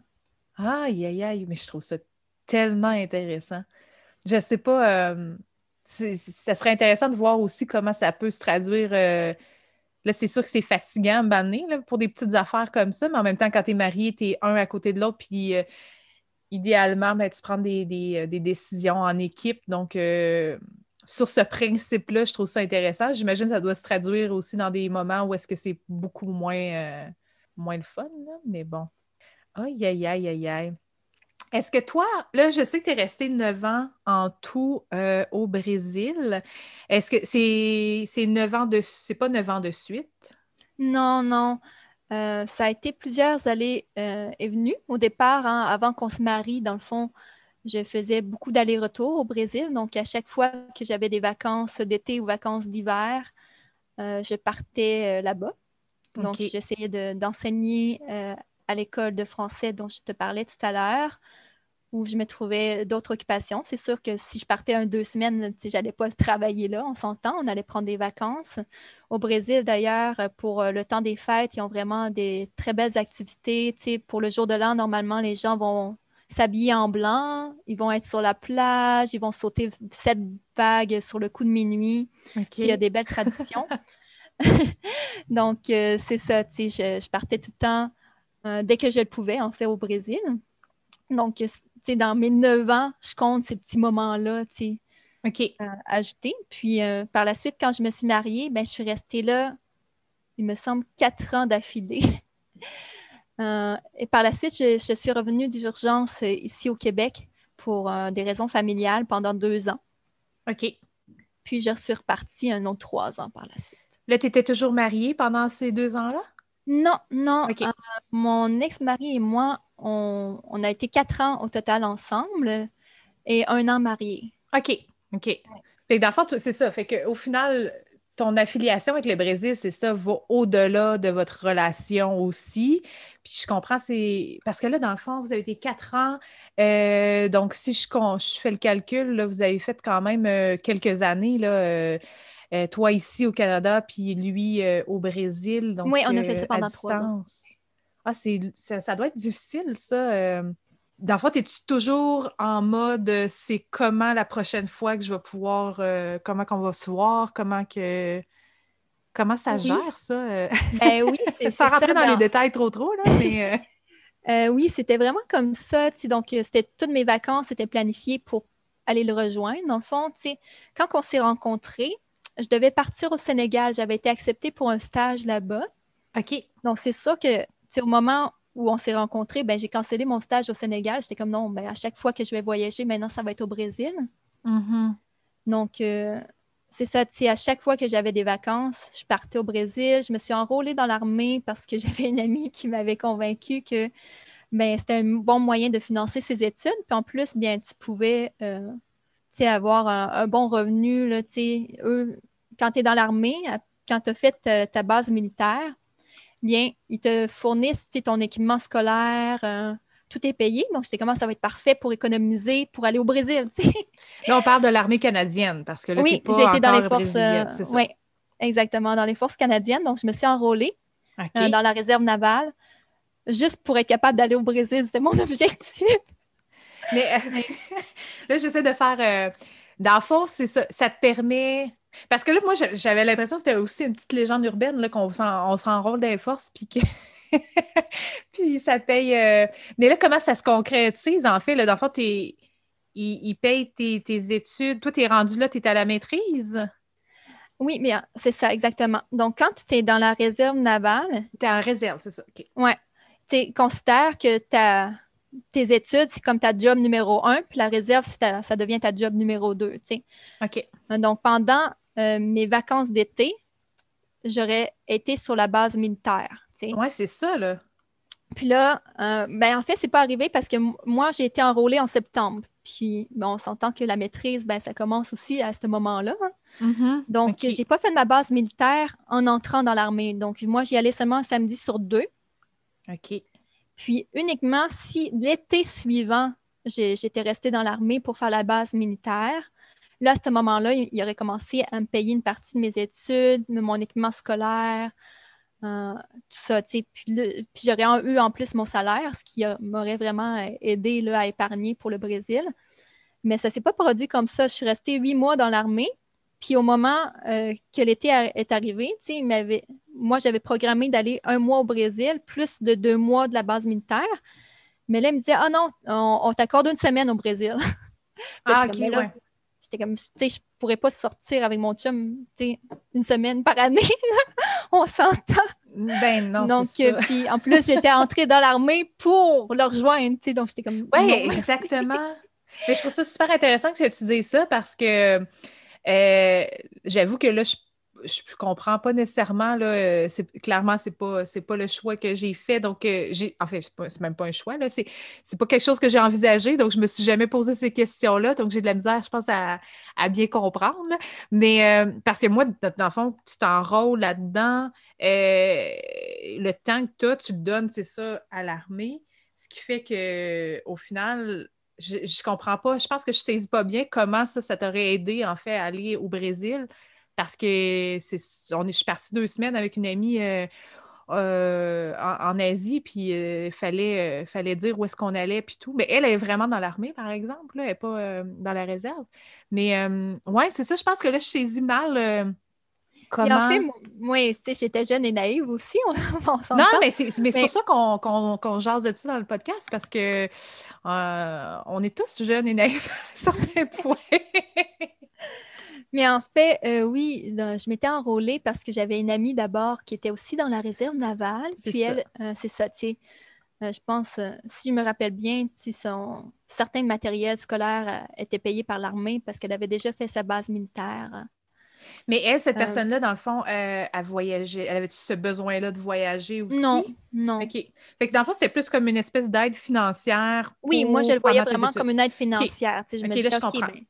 Aïe, aïe, aïe, mais je trouve ça tellement intéressant. Je sais pas. Euh, ça serait intéressant de voir aussi comment ça peut se traduire. Euh, là, c'est sûr que c'est fatigant, banné, pour des petites affaires comme ça, mais en même temps, quand tu es marié, tu es un à côté de l'autre, puis euh, idéalement, ben, tu prends des, décisions en équipe. Donc, sur ce principe-là, je trouve ça intéressant. J'imagine que ça doit se traduire aussi dans des moments où est-ce que c'est beaucoup moins, moins le fun, mais bon. Aïe, aïe, aïe, aïe, aïe. Est-ce que toi, là, je sais que tu es resté neuf ans en tout euh, au Brésil. Est-ce que c'est neuf ans de c'est pas neuf ans de suite? Non, non. Euh, ça a été plusieurs allées euh, et venues. Au départ, hein, avant qu'on se marie, dans le fond, je faisais beaucoup d'allers-retours au Brésil. Donc, à chaque fois que j'avais des vacances d'été ou vacances d'hiver, je partais là-bas. Donc, j'essayais d'enseigner à l'école de français dont je te parlais tout à l'heure où je me trouvais d'autres occupations. C'est sûr que si je partais un deux semaines, je n'allais pas travailler là, on s'entend, on allait prendre des vacances. Au Brésil, d'ailleurs, pour euh, le temps des fêtes, ils ont vraiment des très belles activités. pour le jour de l'an, normalement, les gens vont s'habiller en blanc, ils vont être sur la plage, ils vont sauter sept vagues sur le coup de minuit. Il y a des belles traditions. *laughs* *laughs* Donc, euh, c'est ça, je, je, partais tout le temps, euh, dès que je le pouvais, en fait, au Brésil. Donc, dans mes neuf ans, je compte ces petits moments-là, OK. Euh, ajoutés. Puis euh, par la suite, quand je me suis mariée, ben, je suis restée là, il me semble, quatre ans d'affilée. *laughs* Euh, et par la suite, je, suis revenue d'urgence ici au Québec pour des raisons familiales pendant deux ans. OK. Puis je suis repartie un autre trois ans par la suite. Là, tu étais toujours mariée pendant ces deux ans-là? Non, non. mon ex-mari et moi, on, a été quatre ans au total ensemble et un an mariés. OK, OK. Fait que c'est ça. Fait qu'au final, ton affiliation avec le Brésil, c'est ça, va au-delà de votre relation aussi. Puis je comprends, c'est. Parce que là, dans le fond, vous avez été quatre ans. Euh, donc, si je, je, fais le calcul, vous avez fait quand même euh, quelques années, là. Euh, toi ici au Canada, puis lui au Brésil. Donc, oui, on a fait ça pendant trois ans. Ah, c'est, ça, doit être difficile, ça. Euh. Dans le fond, es-tu toujours en mode euh, c'est comment la prochaine fois que je vais pouvoir, euh, comment qu'on va se voir, comment que. Comment ça gère, ça? Ben oui, *laughs* c'est Sans rentrer dans, les détails trop trop, là, mais. *laughs* oui, c'était vraiment comme ça. Donc, c'était toutes mes vacances étaient planifiées pour aller le rejoindre. Dans le fond, quand on s'est rencontrés, je devais partir au Sénégal. J'avais été acceptée pour un stage là-bas. OK. Donc, c'est ça que au moment où on s'est rencontrés, ben, j'ai cancellé mon stage au Sénégal. J'étais comme non, ben, à chaque fois que je vais voyager, maintenant, ça va être au Brésil. Mm-hmm. Donc, euh, c'est ça, à chaque fois que j'avais des vacances, je partais au Brésil. Je me suis enrôlée dans l'armée parce que *laughs* j'avais une amie qui m'avait convaincue que ben, c'était un bon moyen de financer ses études. Puis en plus, bien, tu pouvais euh, avoir un, bon revenu. Là, eux, quand tu es dans l'armée, quand tu as fait ta base militaire, bien, ils te fournissent ton équipement scolaire, euh, tout est payé. Donc, j'étais comment ça va être parfait pour économiser, pour aller au Brésil. *laughs* Là, on parle de l'armée canadienne parce que là, oui, j'ai été dans les forces. Euh, oui, exactement, dans les forces canadiennes. Donc, je me suis enrôlée euh, dans la réserve navale juste pour être capable d'aller au Brésil. C'était mon *laughs* objectif. Mais *laughs* là, j'essaie de faire. dans le fond, c'est ça. Ça te permet parce que là, moi, j'avais l'impression que c'était aussi une petite légende urbaine, qu'on s'enrôle dans les forces, puis que. *laughs* puis ça paye. Euh, mais là, comment ça se concrétise, en fait? Là, dans le fond, il, il, paye tes, études. Toi, tu es rendu là, tu es à la maîtrise? Oui, mais c'est ça, exactement. Donc, quand tu es dans la réserve navale. Tu es en réserve, c'est ça. OK. Oui. Tu considères que tes études, c'est comme ta job numéro un, puis la réserve, ça devient ta job numéro deux. OK. Donc, pendant euh, mes vacances d'été, j'aurais été sur la base militaire. Oui, c'est ça, là. Puis là, euh, ben, en fait, c'est pas arrivé parce que moi, j'ai été enrôlée en septembre. Puis, bon, on s'entend que la maîtrise, ben, ça commence aussi à ce moment-là. Hein. Mm-hmm. Donc, je j'ai pas fait de ma base militaire en entrant dans l'armée. Donc, moi, j'y allais seulement un samedi sur deux. OK. Puis, uniquement si l'été suivant, j'étais restée dans l'armée pour faire la base militaire, Là, à ce moment-là, il, aurait commencé à me payer une partie de mes études, mon équipement scolaire, euh, tout ça. Puis, puis j'aurais eu en plus mon salaire, ce qui m'aurait vraiment aidé là, à épargner pour le Brésil. Mais ça ne s'est pas produit comme ça. Je suis restée huit mois dans l'armée. Puis au moment euh, que l'été est arrivé, moi, j'avais programmé d'aller un mois au Brésil, plus de deux mois de la base militaire. Mais là, il me disait Ah non, on, t'accorde une semaine au Brésil. *laughs* ah, ok, ouais. J'étais comme, tu sais, je pourrais pas sortir avec mon chum, tu sais, une semaine par année. *laughs* On s'entend. Ben non, Donc, euh, puis en plus, j'étais entrée dans l'armée pour le rejoindre, tu sais, donc j'étais comme... Oui, exactement. Mais je trouve ça super intéressant que tu dises ça parce que euh, j'avoue que là, je je comprends pas nécessairement. Là, euh, clairement, c'est pas, pas le choix que j'ai fait. Donc, euh, j'ai. En fait, c'est même pas un choix. Là, c'est, pas quelque chose que j'ai envisagé. Donc, je me suis jamais posé ces questions-là. Donc, j'ai de la misère, je pense, à, bien comprendre. Mais euh, parce que moi, dans le fond, tu t'enrôles là-dedans. le temps que toi, tu le donnes, c'est ça, à l'armée. Ce qui fait que au final, je, je comprends pas. Je pense que je saisis pas bien comment ça, ça t'aurait aidé, en fait, à aller au Brésil parce que c'est, on est, je suis partie deux semaines avec une amie euh, euh, en, Asie, puis il euh, fallait, fallait dire où est-ce qu'on allait, puis tout. Mais elle est vraiment dans l'armée, par exemple, elle n'est pas dans la réserve. Mais ouais, c'est ça, je pense que là, je saisis mal. Comment... en fait, moi, j'étais jeune et naïve aussi. On, *laughs* non, mais c'est, pour ça qu'on, qu'on, jase de ça dans le podcast, parce que on est tous jeunes et naïfs *laughs* à certains points. Mais en fait, euh, oui, je m'étais enrôlée parce que j'avais une amie d'abord qui était aussi dans la réserve navale. Puis elle, euh, c'est ça, tu sais. Euh, je pense, si je me rappelle bien, son, certains matériels scolaires étaient payés par l'armée parce qu'elle avait déjà fait sa base militaire. Mais elle, cette personne-là, dans le fond, elle voyageait. Elle avait-tu ce besoin-là de voyager aussi? Non, non. OK. Fait que dans le fond, c'était plus comme une espèce d'aide financière. Oui, moi, je le voyais vraiment comme une aide financière. Je me disais, là, je comprends. Ben,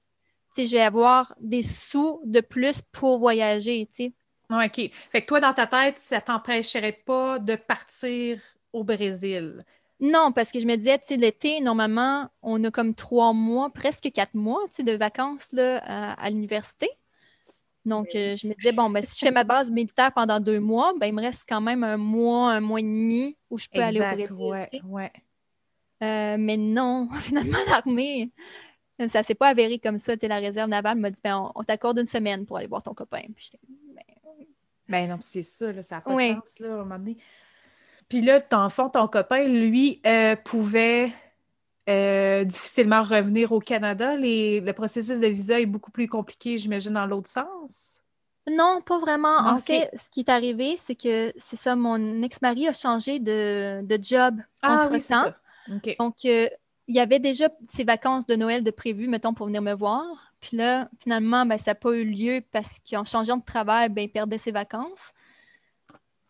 je vais avoir des sous de plus pour voyager, tu sais. OK. Fait que toi, dans ta tête, ça t'empêcherait pas de partir au Brésil? Non, parce que je me disais, tu sais, l'été, normalement, on a comme trois mois, presque quatre mois, tu sais, de vacances là, à, l'université. Donc, euh, je me disais, bon, ben, si je fais ma base militaire pendant deux mois, ben, il me reste quand même un mois, un mois et demi où je peux aller au Brésil. Ouais, ouais. Euh, mais non, *laughs* finalement, l'armée, ça s'est pas avéré comme ça. la réserve navale m'a dit ben, on, t'accorde une semaine pour aller voir ton copain. Puis ben, ben, non, c'est ça, là, ça n'a pas de sens là, à un moment donné. Puis là, ton fond, ton copain, lui, euh, pouvait euh, difficilement revenir au Canada. le processus de visa est beaucoup plus compliqué, j'imagine, dans l'autre sens. Non, pas vraiment. En fait, ce qui est arrivé, c'est que c'est ça, mon ex-mari a changé de, job ah, entre-temps. Donc, euh, il y avait déjà ses vacances de Noël de prévues, mettons, pour venir me voir. Puis là, finalement, ben, ça n'a pas eu lieu parce qu'en changeant de travail, ben, il perdait ses vacances.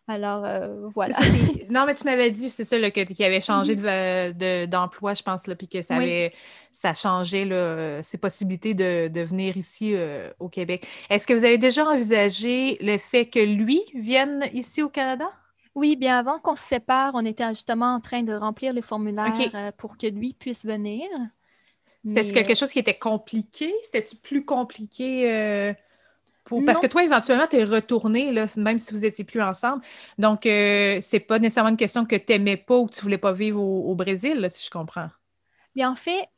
Alors, euh, voilà. *laughs* non, mais tu m'avais dit, c'est ça, qu'il avait changé mhm. d'emploi, je pense, là, puis que ça, avait, ça changeait là, ses possibilités de, venir ici euh, au Québec. Est-ce que vous avez déjà envisagé le fait que lui vienne ici au Canada? Oui, bien avant qu'on se sépare, on était justement en train de remplir les formulaires euh, pour que lui puisse venir. C'était-tu quelque chose qui était compliqué? C'était-tu plus compliqué euh, pour... Parce que toi, éventuellement, tu es retourné, là, même si vous n'étiez plus ensemble. Donc, euh, c'est pas nécessairement une question que tu n'aimais pas ou que tu voulais pas vivre au, Brésil, si je comprends. Bien, en fait,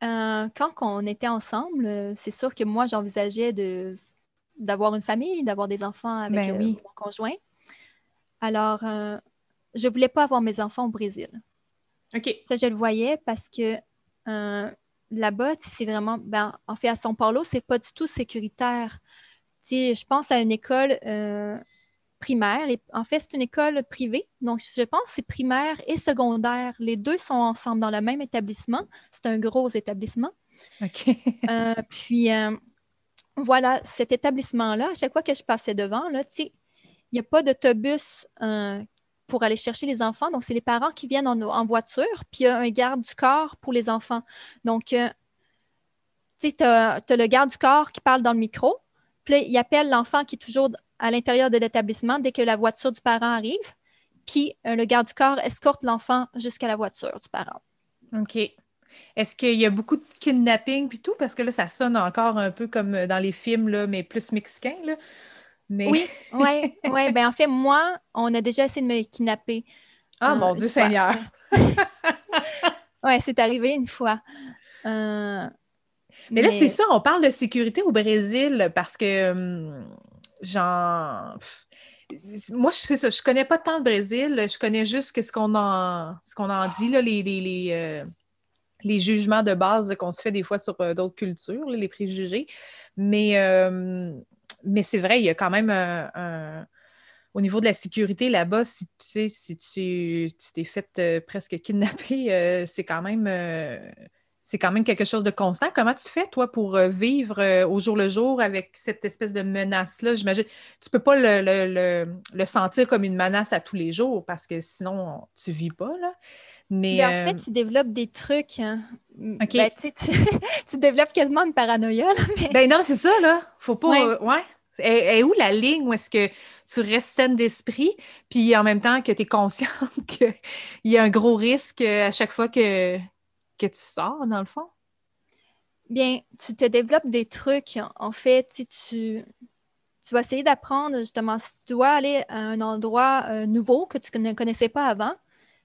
quand on était ensemble, c'est sûr que moi, j'envisageais de d'avoir une famille, d'avoir des enfants avec ben mon conjoint. Alors, euh, je ne voulais pas avoir mes enfants au Brésil. OK. Ça, je le voyais parce que euh, là-bas, c'est vraiment. Ben, en fait, à São Paulo, c'est pas du tout sécuritaire. je pense à une école euh, primaire. Et, en fait, c'est une école privée. Donc, je pense que c'est primaire et secondaire. Les deux sont ensemble dans le même établissement. C'est un gros établissement. OK. puis, voilà, cet établissement-là, à chaque fois que je passais devant, là, il n'y a pas d'autobus euh, pour aller chercher les enfants. Donc, c'est les parents qui viennent en, voiture, puis il y a un garde du corps pour les enfants. Donc, euh, tu as, le garde du corps qui parle dans le micro, puis il appelle l'enfant qui est toujours à l'intérieur de l'établissement dès que la voiture du parent arrive, puis euh, le garde du corps escorte l'enfant jusqu'à la voiture du parent. OK. Est-ce qu'il y a beaucoup de kidnapping puis tout? Parce que là, ça sonne encore un peu comme dans les films, là, mais plus mexicains. Là. Oui, oui, *laughs* oui. Ben, en fait, moi, on a déjà essayé de me kidnapper. Ah, mon Dieu Seigneur! *laughs* oui, c'est arrivé une fois. Euh, mais, là, c'est ça, on parle de sécurité au Brésil parce que, hum, genre, moi, je sais ça, je connais pas tant le Brésil, je connais juste ce qu'on en, ce qu'on en dit, là, les, les, les, euh, les jugements de base qu'on se fait des fois sur euh, d'autres cultures, les préjugés. Mais hum, mais c'est vrai, il y a quand même un, au niveau de la sécurité là-bas, si tu sais, si tu t'es fait euh, presque kidnapper, euh, c'est quand même euh, c'est quand même quelque chose de constant. Comment tu fais, toi, pour vivre au jour le jour avec cette espèce de menace-là? J'imagine, tu peux pas le, sentir comme une menace à tous les jours parce que sinon, tu vis pas, là. Mais, en fait, tu développes des trucs. Hein. Ben, *laughs* tu, développes quasiment une paranoïa. Ben non, c'est ça, là. Faut pas. Ouais. Et, où la ligne où est-ce que tu restes saine d'esprit, puis en même temps que tu es consciente *laughs* qu'il y a un gros risque à chaque fois que, que tu sors, dans le fond? Bien, tu te développes des trucs. En fait, tu, tu vas essayer d'apprendre justement si tu dois aller à un endroit euh, nouveau que tu ne connaissais pas avant,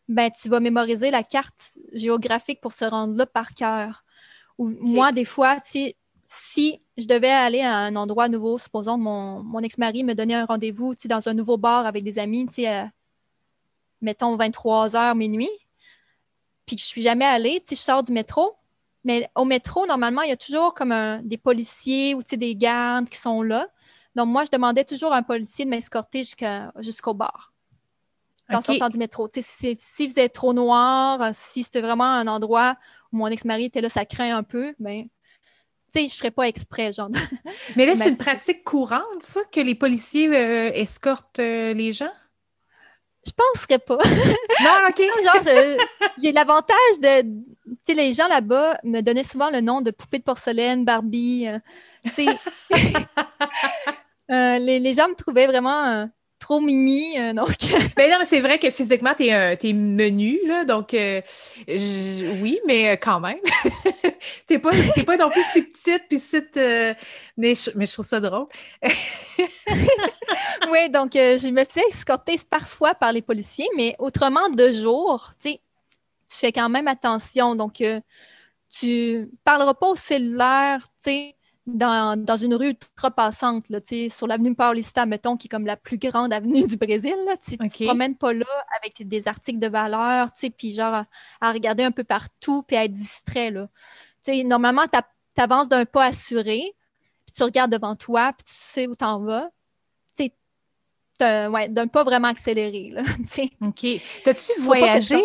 ben, tu vas mémoriser la carte géographique pour se rendre là par cœur. Ou moi, des fois, si je devais aller à un endroit nouveau, supposons mon, mon ex-mari me donnait un rendez-vous dans un nouveau bar avec des amis, à, mettons 23 h minuit, puis que je suis jamais allée, je sors du métro, mais au métro, normalement, il y a toujours comme des policiers ou des gardes qui sont là. Donc, moi, je demandais toujours à un policier de m'escorter jusqu'au bar en sortant du métro. Si, si faisait trop noir, euh, si c'était vraiment un endroit où mon ex-mari était là, ça craint un peu, ben, tu sais, je ferais pas exprès, genre. *laughs* Mais là, c'est une pratique courante, ça, que les policiers euh, escortent euh, les gens? Je penserais pas. Non, OK. *laughs* genre, j'ai l'avantage de. Tu sais, les gens là-bas me donnaient souvent le nom de poupée de porcelaine, Barbie. tu sais. *laughs* les, les, gens me trouvaient vraiment trop mimi. Euh, *laughs* donc... ben non, mais c'est vrai que physiquement, tu es, menu, là, donc euh, oui, mais quand même. *laughs* t'es pas, pas non plus si petite, puis si mais, je, mais je trouve ça drôle. *laughs* oui, donc euh, je me faisais escorter parfois par les policiers, mais autrement, de jour, tu fais quand même attention. Donc, tu parleras pas au cellulaire, tu sais, dans, une rue ultra passante, là, sur l'avenue Paulista, mettons, qui est comme la plus grande avenue *laughs* du Brésil. Là, Tu ne te promènes pas là avec des articles de valeur, puis genre à, regarder un peu partout, puis à être distrait. Là. Normalement, tu avances d'un pas assuré, puis tu regardes devant toi, puis tu sais où tu en vas. Ouais, d'un pas vraiment accéléré. Là, *laughs* OK. T'as-tu voyagé?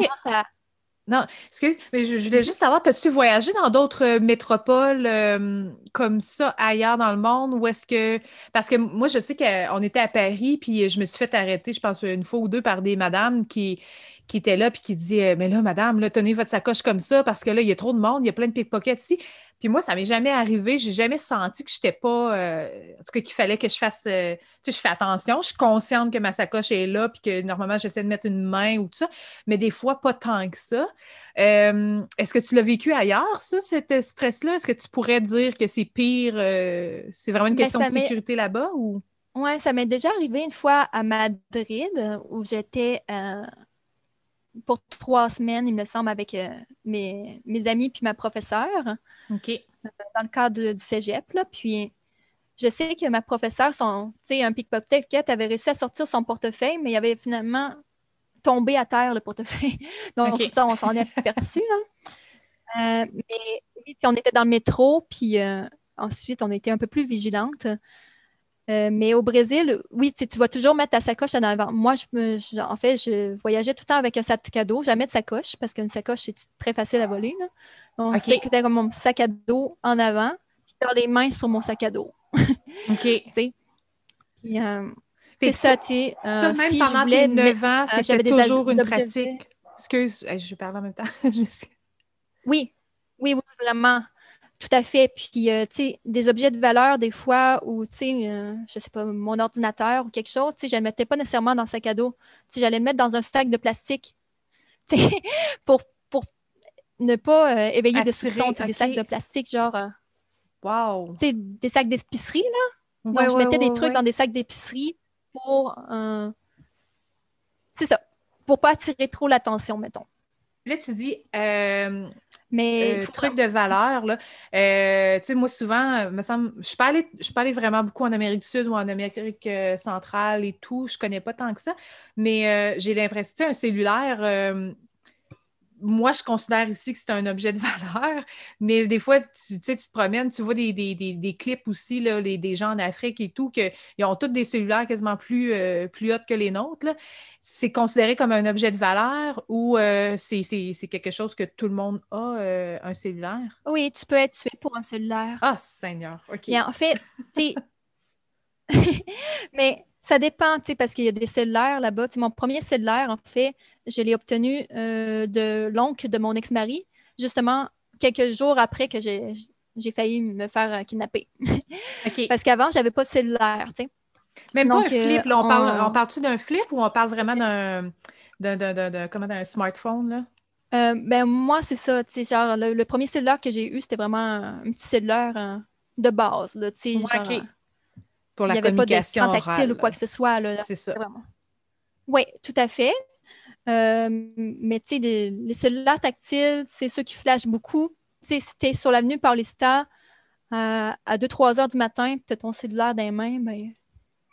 Non, excuse, mais je, voulais juste savoir, as-tu voyagé dans d'autres euh, métropoles euh, comme ça ailleurs dans le monde ou est-ce que. Parce que moi, je sais qu'on était à Paris, puis je me suis fait arrêter, je pense, une fois ou deux par des madames qui, qui était là, puis qui dit euh, Mais là, madame, là, tenez votre sacoche comme ça parce que là, il y a trop de monde, il y a plein de pickpockets ici. Puis moi, ça m'est jamais arrivé. J'ai jamais senti que je n'étais pas. Euh, en tout cas, qu'il fallait que je fasse. Euh, tu sais, je fais attention. Je suis consciente que ma sacoche est là, puis que normalement, j'essaie de mettre une main ou tout ça. Mais des fois, pas tant que ça. Est-ce que tu l'as vécu ailleurs, ça, cet stress-là? Est-ce que tu pourrais dire que c'est pire? c'est vraiment une ben, question de sécurité là-bas ou? Oui, ça m'est déjà arrivé une fois à Madrid où j'étais pour trois semaines, il me semble, avec euh, mes, amis puis ma professeure. OK. Euh, dans le cadre du cégep. Là, puis je sais que ma professeure, son, un pickpocket, avait réussi à sortir son portefeuille, mais il avait finalement tombé à terre le portefeuille. *laughs* Donc, on s'en est aperçu. Là. Euh, mais on était dans le métro, puis ensuite, on était un peu plus vigilante. Euh, mais au Brésil, oui, tu vas toujours mettre ta sacoche en avant. Moi, je, en fait, je voyageais tout le temps avec un sac à dos, jamais de sacoche, parce qu'une sacoche, c'est très facile à voler. Donc, c'était comme mon sac à dos en avant, puis dans les mains sur mon sac à dos. *laughs* OK. Euh, c'est ça, tu sais. Euh, ça, même pendant tes 9 ans, c'était toujours une pratique. Excuse, je parle en même temps. *laughs* oui, oui, oui, vraiment. Tout à fait. Puis, euh, tu sais, des objets de valeur, des fois, ou, tu sais, euh, je sais pas, mon ordinateur ou quelque chose, tu sais, je ne le mettais pas nécessairement dans un sac à dos. Tu sais, j'allais le mettre dans un sac de plastique, *laughs* tu sais, pour, pour ne pas euh, éveiller des soupçons, des sacs de plastique, genre... wow! Tu sais, des sacs d'épicerie, là. Donc, je mettais des trucs dans des sacs d'épicerie pour... c'est ça, pour pas attirer trop l'attention, mettons. Là, tu dis, euh, mais euh, truc de valeur, là. Euh, tu sais, moi, souvent, me semble, je suis je suis pas allée vraiment beaucoup en Amérique du Sud ou en Amérique centrale et tout. Je connais pas tant que ça. Mais j'ai l'impression, un cellulaire, moi, je considère ici que c'est un objet de valeur, mais des fois, tu, sais, tu te promènes, tu vois des, des, clips aussi, là, les, des gens en Afrique et tout, qu'ils ont tous des cellulaires quasiment plus, euh, plus hautes que les nôtres. C'est considéré comme un objet de valeur ou euh, c'est quelque chose que tout le monde a, euh, un cellulaire? Oui, tu peux être tué pour un cellulaire. Ah, Seigneur, OK. en fait, *laughs* mais ça dépend, tu sais, parce qu'il y a des cellulaires là-bas. mon premier cellulaire, en fait, je l'ai obtenu euh, de l'oncle de mon ex-mari, justement quelques jours après que j'ai, failli me faire euh, kidnapper. *laughs* Parce qu'avant, j'avais pas de cellulaire, tu sais. Même pas un flip, là, on, parle, on parle-tu d'un flip ou on parle vraiment d'un, d'un, smartphone, là? Euh, ben moi, c'est ça, tu sais, genre, le, premier cellulaire que j'ai eu, c'était vraiment un petit cellulaire de base, là, tu sais, genre pour la il n'y avait pas d'écran tactile ou quoi que ce soit. Là, c'est ça. Oui, tout à fait. Euh, mais tu sais, les, cellulaires tactiles, c'est ceux qui flashent beaucoup. Tu sais, si tu es sur l'avenue Paulista euh, à 2-3 heures du matin, tu as ton cellulaire dans les mains, ben,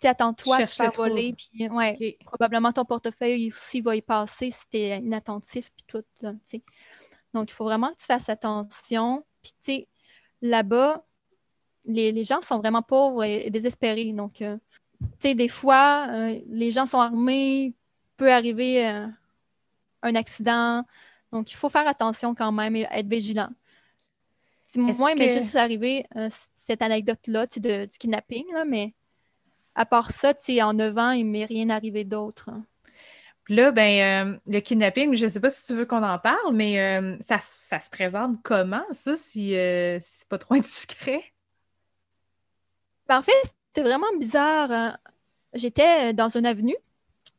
attends-toi de faire voler. Puis, ouais, Probablement ton portefeuille aussi va y passer si tu es inattentif. Puis tout, Donc, il faut vraiment que tu fasses attention. Puis, tu sais, là-bas, les, gens sont vraiment pauvres et, désespérés. Donc, euh, tu sais, des fois, euh, les gens sont armés, peut arriver euh, un accident. Donc, il faut faire attention quand même et être vigilant. Moi, il m'est juste arrivé cette anecdote-là du kidnapping, mais à part ça, en 9 ans, il ne m'est rien arrivé d'autre. Là, ben, le kidnapping, je ne sais pas si tu veux qu'on en parle, mais ça, se présente comment, ça, si, si c'est pas trop *laughs* indiscret? Ben, en fait, c'était vraiment bizarre. Hein. J'étais euh, dans une avenue.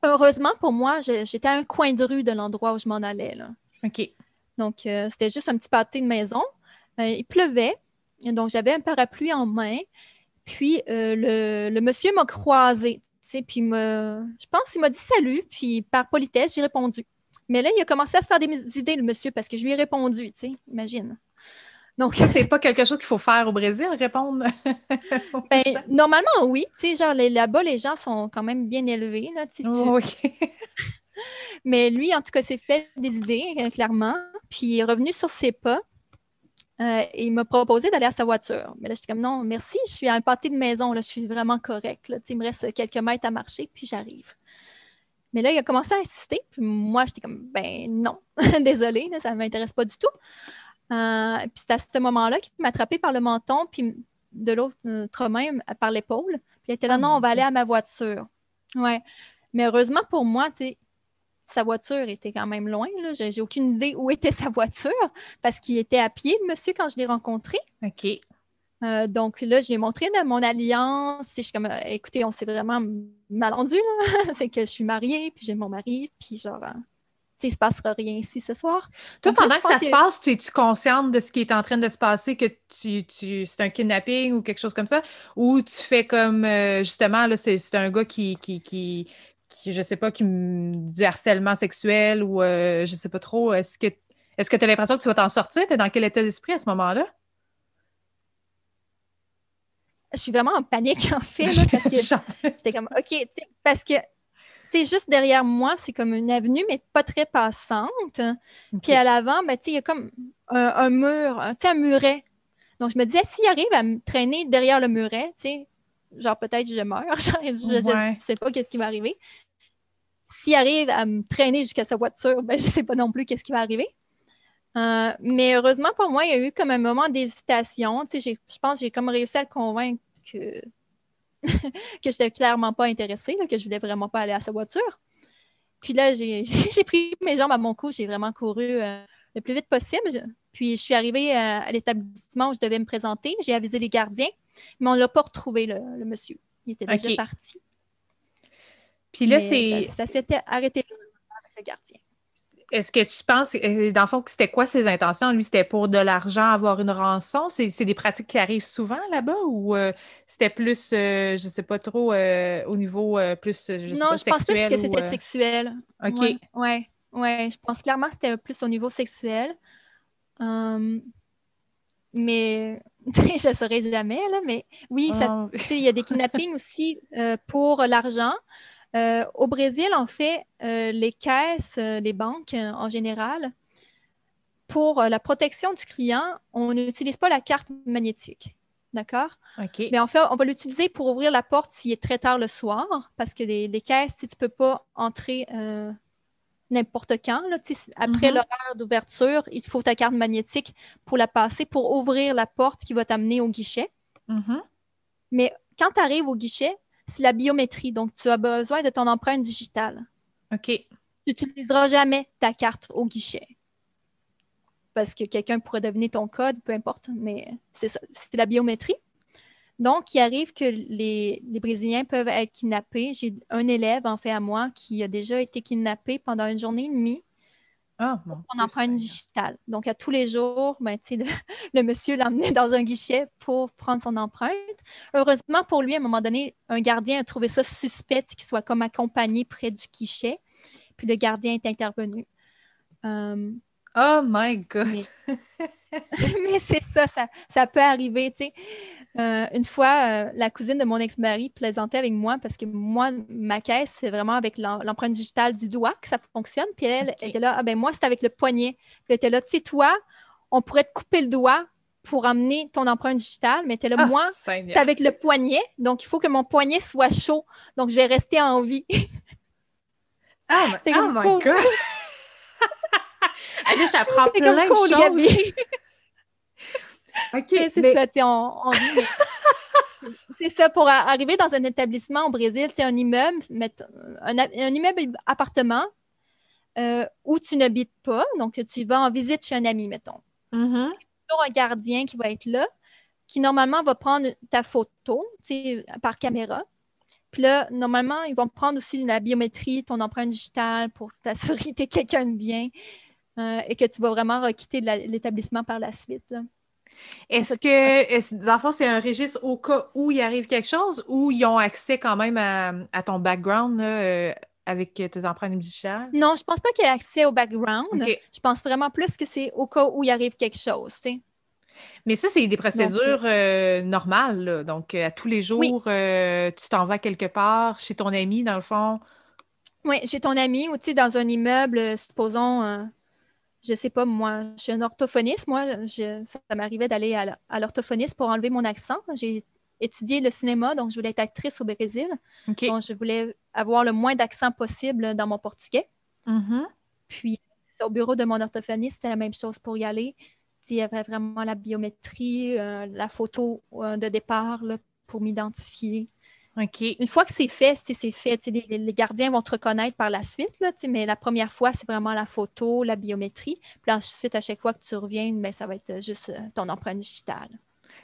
Heureusement pour moi, j'étais à un coin de rue de l'endroit où je m'en allais. Là. OK. Donc, euh, c'était juste un petit pâté de maison. Euh, il pleuvait, donc j'avais un parapluie en main. Puis, le, monsieur m'a croisé. Puis, me, je pense qu'il m'a dit salut. Puis, par politesse, j'ai répondu. Mais là, il a commencé à se faire des idées, le monsieur, parce que je lui ai répondu. Imagine. Donc, ça, *laughs* c'est pas quelque chose qu'il faut faire au Brésil, répondre. *laughs* ben, normalement, oui. Tu sais, genre, là-bas, les gens sont quand même bien élevés. Là, oh, *laughs* Mais lui, en tout cas, s'est fait des idées, euh, clairement. Puis il est revenu sur ses pas. Euh, et il m'a proposé d'aller à sa voiture. Mais là, je suis comme non, merci, je suis à un pâté de maison, là, je suis vraiment correct. Là. Il me reste quelques mètres à marcher, puis j'arrive. Mais là, il a commencé à insister, puis moi, j'étais comme ben non, désolé, ça ne m'intéresse pas du tout. Euh, puis c'est à ce moment-là qu'il m'a attrapé par le menton, puis de l'autre main par l'épaule. Puis il était là, ah, non, on va aller à ma voiture. Ouais. Mais heureusement pour moi, tu sais, sa voiture était quand même loin. Je J'ai aucune idée où était sa voiture parce qu'il était à pied, monsieur, quand je l'ai rencontré. OK. Euh, donc là, je lui ai montré mon alliance. Je suis comme, euh, écoutez, on s'est vraiment mal rendu. *laughs* C'est que je suis mariée, puis j'ai mon mari, puis genre, euh, il ne se passera rien ici ce soir. Toi, pendant que ça se passe, tu es-tu consciente de ce qui est en train de se passer, que tu, tu c'est un kidnapping ou quelque chose comme ça? Ou tu fais comme, justement, là, c'est, un gars qui, qui, qui, qui, je sais pas, qui du harcèlement sexuel ou je sais pas trop. Est-ce que est-ce que tu as l'impression que tu vas t'en sortir? Tu es dans quel état d'esprit à ce moment-là? je suis vraiment en panique, *laughs* en fait, parce que *laughs* j'étais comme, OK, parce que, tu sais, juste derrière moi, c'est comme une avenue, mais pas très passante. Puis à l'avant, ben, tu sais, il y a comme un, mur, tu sais, un muret. Donc, je me disais, s'il arrive à me traîner derrière le muret, tu sais, genre, peut-être je meurs, *laughs* je ne sais pas qu'est-ce qui va arriver. S'il arrive à me traîner jusqu'à sa voiture, ben, je ne sais pas non plus qu'est-ce qui va arriver. Euh, mais heureusement pour moi, il y a eu comme un moment d'hésitation. Tu sais, je pense que j'ai comme réussi à le convaincre que, *laughs* que je n'étais clairement pas intéressée, que je voulais vraiment pas aller à sa voiture. Puis là, *laughs* j'ai pris mes jambes à mon cou, j'ai vraiment couru euh, le plus vite possible. Puis je suis arrivée euh, à, l'établissement où je devais me présenter. J'ai avisé les gardiens, mais on ne l'a pas retrouvé, le, monsieur. Il était déjà parti. Puis là, c'est. Ça, s'était arrêté là, avec ce gardien. Est-ce que tu penses, euh, dans le fond, que c'était quoi ses intentions? Lui, c'était pour de l'argent, avoir une rançon? C'est des pratiques qui arrivent souvent là-bas ou euh, c'était plus, euh, je ne sais pas trop, au niveau plus, je Non, je pense plus que c'était sexuel. OK. Oui, ouais, ouais, je pense clairement que c'était plus au niveau sexuel. Hum, mais *laughs* je ne saurais jamais, là, mais oui, oh. il y a des kidnappings aussi pour l'argent. Euh, au Brésil, en fait, euh, les caisses, euh, les banques en général, pour la protection du client, on n'utilise pas la carte magnétique. D'accord? Mais en fait, on va l'utiliser pour ouvrir la porte s'il est très tard le soir, parce que les, caisses, tu ne peux pas entrer n'importe quand. après mm-hmm. l'horaire d'ouverture, il faut ta carte magnétique pour la passer, pour ouvrir la porte qui va t'amener au guichet. Mm-hmm. Mais quand tu arrives au guichet, c'est la biométrie. Donc, tu as besoin de ton empreinte digitale. OK. Tu n'utiliseras jamais ta carte au guichet. Parce que quelqu'un pourrait deviner ton code, peu importe, mais c'est ça. C'est la biométrie. Donc, il arrive que les, les, Brésiliens peuvent être kidnappés. J'ai un élève, en fait, à moi, qui a déjà été kidnappé pendant une journée et demie ah, on empreinte digitale. Donc, à tous les jours, ben, le, *laughs* le, monsieur l'emmenait dans un guichet pour prendre son empreinte. Heureusement pour lui, à un moment donné, un gardien a trouvé ça suspect qu'il soit comme accompagné près du guichet. Puis le gardien est intervenu. Euh, oh my God! *laughs* *laughs* Mais, c'est ça, ça, ça, peut arriver, tu sais. Euh, une fois, euh, la cousine de mon ex-mari plaisantait avec moi parce que moi, ma caisse, c'est vraiment avec l'empreinte digitale du doigt que ça fonctionne. Puis elle, était là, ah ben moi, c'est avec le poignet. Puis elle était là, tu sais, toi, on pourrait te couper le doigt pour amener ton empreinte digitale, mais tu es là, ah, moi, c'est avec le poignet. Donc, il faut que mon poignet soit chaud. Donc, je vais rester en vie. *laughs* ah, oh my God! *laughs* Allez, j'apprends plein de choses. *laughs* c'est ça, *laughs* c'est ça, pour arriver dans un établissement au Brésil, c'est un immeuble, un, un immeuble appartement euh, où tu n'habites pas, donc tu vas en visite chez un ami, mettons. Il y a toujours un gardien qui va être là, qui normalement va prendre ta photo par caméra. Puis là, normalement, ils vont prendre aussi la biométrie, ton empreinte digitale pour t'assurer *laughs* que tu es quelqu'un de bien euh, et que tu vas vraiment quitter l'établissement par la suite. Est-ce que, dans le fond, c'est un registre au cas où il arrive quelque chose ou ils ont accès quand même à, ton background euh, avec tes empreintes digitales? Non, je pense pas qu'il y ait accès au background. Je pense vraiment plus que c'est au cas où il arrive quelque chose. Mais ça, c'est des procédures euh, normales. Donc, à tous les jours, euh, tu t'en vas quelque part chez ton ami, dans le fond. Oui, chez ton ami ou dans un immeuble, supposons je sais pas, moi, je suis un orthophoniste. Moi, ça m'arrivait d'aller à l'orthophoniste pour enlever mon accent. J'ai étudié le cinéma, donc je voulais être actrice au Brésil. Donc, je voulais avoir le moins d'accent possible dans mon portugais. Mm-hmm. Puis, au bureau de mon orthophoniste, c'était la même chose pour y aller. Il y avait vraiment la biométrie, euh, la photo euh, de départ pour m'identifier. Une fois que c'est fait, c'est fait. Les, gardiens vont te reconnaître par la suite, là, mais la première fois, c'est vraiment la photo, la biométrie. Puis ensuite, à chaque fois que tu reviens, ben, ça va être juste euh, ton empreinte digitale.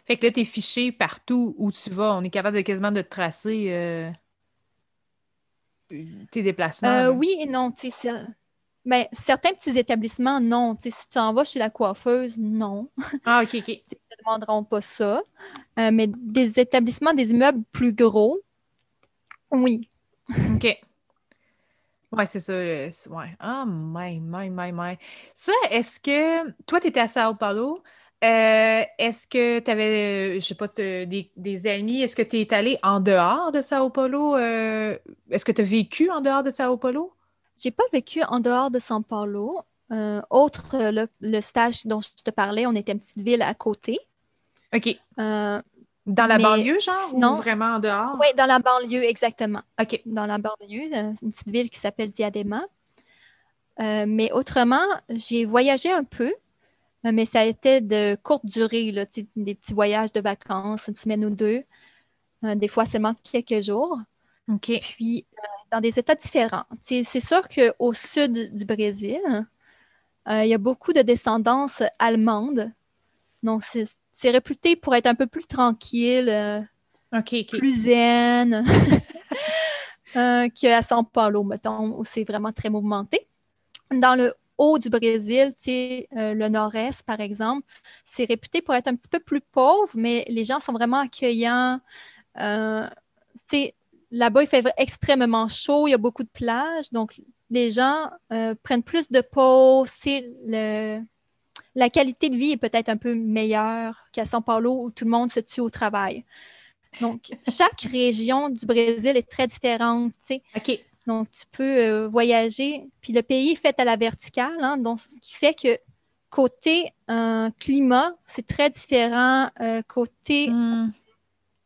Fait que là, tes fichiers partout où tu vas, on est capable de quasiment de te tracer euh, tes déplacements. Euh, oui et non. Mais certains petits établissements, non. si tu en vas chez la coiffeuse, non. Ah, OK, OK. *laughs* Ils ne te demanderont pas ça. Euh, mais des établissements, des immeubles plus gros, oui. OK. Oui, c'est ça. Ouais. Ah, my, my, my, my. Ça, est-ce que toi, tu étais à Sao Paulo? Euh, est-ce que tu avais, je sais pas, des, amis? Est-ce que tu es allé en dehors de Sao Paulo? Euh, est-ce que tu as vécu en dehors de Sao Paulo? J'ai pas vécu en dehors de Sao Paulo. Euh, autre, le, stage dont je te parlais, on était une petite ville à côté. OK. dans la banlieue, genre? Non. Ou vraiment en dehors? Oui, dans la banlieue, exactement. OK. Dans la banlieue, une petite ville qui s'appelle Diadema. mais autrement, j'ai voyagé un peu. Euh, mais ça a été de courte durée, là, des petits voyages de vacances, une semaine ou deux, euh, des fois seulement quelques jours. OK. Puis, euh, dans des états différents. c'est sûr qu'au sud du Brésil, il y a beaucoup de descendance allemande. Donc, c'est réputé pour être un peu plus tranquille, plus zen *laughs* qu'à São Paulo, mettons, où c'est vraiment très mouvementé. Dans le haut du Brésil, euh, le nord-est, par exemple, c'est réputé pour être un petit peu plus pauvre, mais les gens sont vraiment accueillants. Euh, là-bas, il fait extrêmement chaud, il y a beaucoup de plages, donc les gens euh, prennent plus de. Le... La qualité de vie est peut-être un peu meilleure qu'à São Paulo où tout le monde se tue au travail. Donc, *laughs* chaque région du Brésil est très différente. OK. Donc, tu peux euh, voyager. Puis le pays est fait à la verticale, hein, donc ce qui fait que côté euh, climat, c'est très différent. Côté, hmm.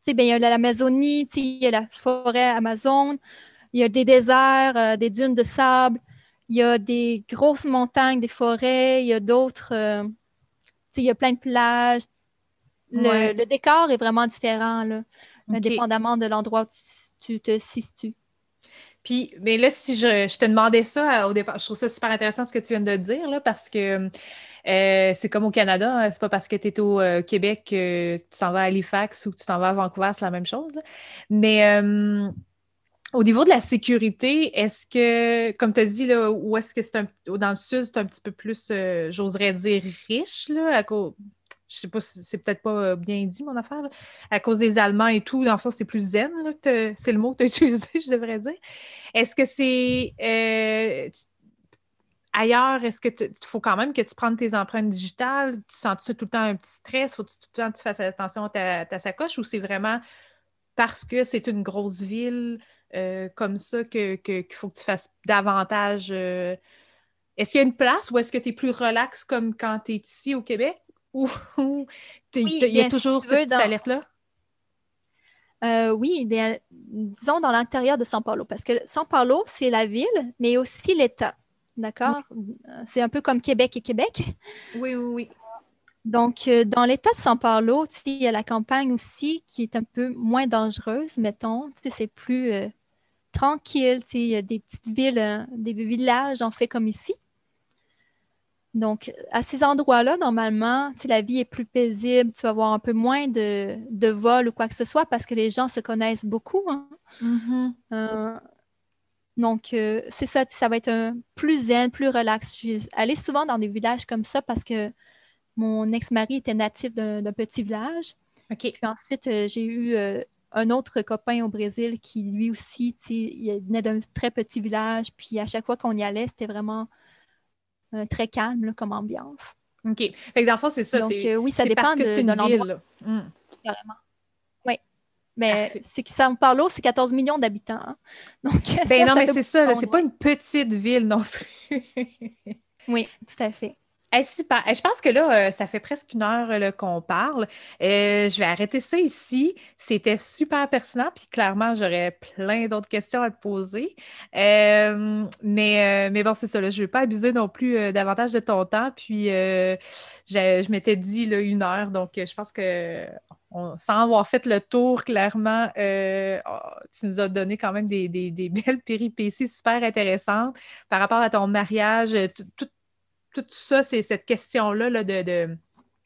Tu ben, il y a l'Amazonie, il y a la forêt Amazon, il y a des déserts, des dunes de sable, il y a des grosses montagnes, des forêts, il y a d'autres, il y a plein de plages. Le, décor est vraiment différent, là, dépendamment de l'endroit où tu te situes. Puis, mais là, si je, te demandais ça euh, au départ, je trouve ça super intéressant ce que tu viens de dire, là, parce que euh, c'est comme au Canada, hein, c'est pas parce que tu es au euh, Québec que tu t'en vas à Halifax ou que tu t'en vas à Vancouver, c'est la même chose. Mais au niveau de la sécurité, est-ce que, comme tu as dit, là, ou est-ce que c'est un, dans le sud, c'est un petit peu plus, j'oserais dire, riche, là, à cause je sais pas, c'est peut-être pas euh, bien dit mon affaire, à cause des Allemands et tout, dans le fond, c'est plus zen, c'est le mot que tu as *laughs* utilisé, je devrais dire. Est-ce que c'est euh, ailleurs, est-ce que il faut quand même que tu prennes tes empreintes digitales? Tu sens -tu tout le temps un petit stress? Faut -tu, tout le temps que tu fasses attention à ta, sacoche ou c'est vraiment parce que c'est une grosse ville euh, comme ça qu'il faut que tu fasses davantage. Est-ce qu'il y a une place ou est-ce que tu es plus relax comme quand tu es ici au Québec? Ou *laughs* il y a toujours cette alerte-là? Euh, oui, disons dans l'intérieur de São Paulo, parce que São Paulo, c'est la ville, mais aussi l'État. D'accord? Euh, c'est un peu comme Québec et Québec. Oui, oui, oui. Donc, euh, dans l'État de São Paulo, il y a la campagne aussi qui est un peu moins dangereuse, mettons. C'est plus tranquille. Il y a des petites villes, des villages, en fait, comme ici. Donc, à ces endroits-là, normalement, la vie est plus paisible, tu vas avoir un peu moins de, de vols ou quoi que ce soit parce que les gens se connaissent beaucoup. Hein. Mm-hmm. Euh, donc, euh, c'est ça, ça va être un plus zen, plus relax. Je suis allée souvent dans des villages comme ça parce que mon ex-mari était natif d'un petit village. OK. Puis ensuite, euh, j'ai eu un autre copain au Brésil qui, lui aussi, il venait d'un très petit village. Puis à chaque fois qu'on y allait, c'était vraiment très calme comme ambiance. OK. Fait que dans le fond, c'est ça. Donc, euh, oui, ça dépend parce que de, une ville. Hmm. Carrément. Oui. Mais c'est que São Paulo, c'est 14 millions d'habitants. Hein. *laughs* Donc, ben non, mais c'est ça. C'est pas une petite ville non plus. *laughs* oui, tout à fait. Super. je pense que là, euh, ça fait presque une heure qu'on parle. Euh, je vais arrêter ça ici. C'était super pertinent, puis clairement, j'aurais plein d'autres questions à te poser. Euh, mais, bon, c'est ça. je ne vais pas abuser non plus davantage de ton temps. Puis je m'étais dit une heure, donc je pense que sans avoir fait le tour, clairement, oh, tu nous as donné quand même des, *laughs* belles péripéties super intéressantes par rapport à ton mariage, tout tout ça, c'est cette question-là là, de,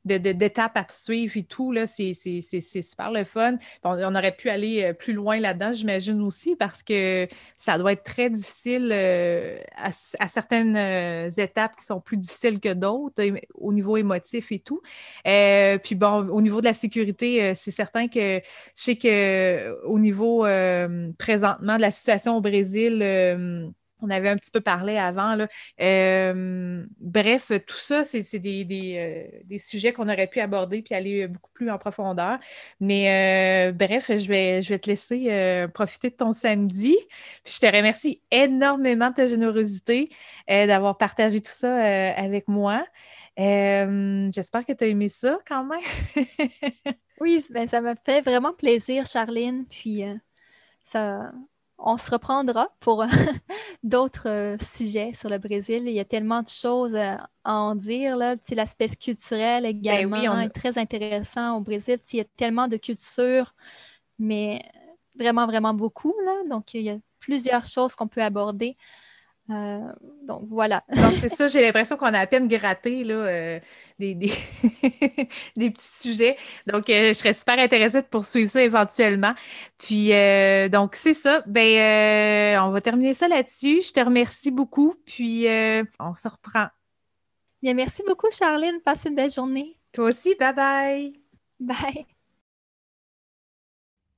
d'étapes à suivre et tout, c'est, super le fun. On, aurait pu aller euh, plus loin là-dedans, j'imagine aussi, parce que ça doit être très difficile euh, à, certaines euh, étapes qui sont plus difficiles que d'autres au niveau émotif et tout. puis bon, au niveau de la sécurité, c'est certain que je sais que au niveau présentement de la situation au Brésil, on avait un petit peu parlé avant. Euh, bref, tout ça, c'est euh, des, sujets qu'on aurait pu aborder puis aller beaucoup plus en profondeur. Mais euh, bref, je vais, je vais te laisser profiter de ton samedi. Puis je te remercie énormément de ta générosité d'avoir partagé tout ça avec moi. J'espère que tu as aimé ça quand même. *laughs* oui, ben, ça m'a fait vraiment plaisir, Charline. Puis ça, on se reprendra pour *laughs* d'autres euh, sujets sur le Brésil. Il y a tellement de choses euh, à en dire. L'aspect culturel ben également est très intéressant au Brésil. Il y a tellement de culture, mais vraiment, vraiment beaucoup. Là. Donc, il y a plusieurs choses qu'on peut aborder. Euh, donc voilà. c'est ça, j'ai l'impression qu'on a à peine gratté là, euh, des, *laughs* des, petits sujets. Donc, euh, je serais super intéressée de poursuivre ça éventuellement. Puis, donc, c'est ça. Ben, on va terminer ça là-dessus. Je te remercie beaucoup. Puis, on se reprend. Bien, merci beaucoup, Charline. Passe une belle journée. Toi aussi. Bye bye. Bye.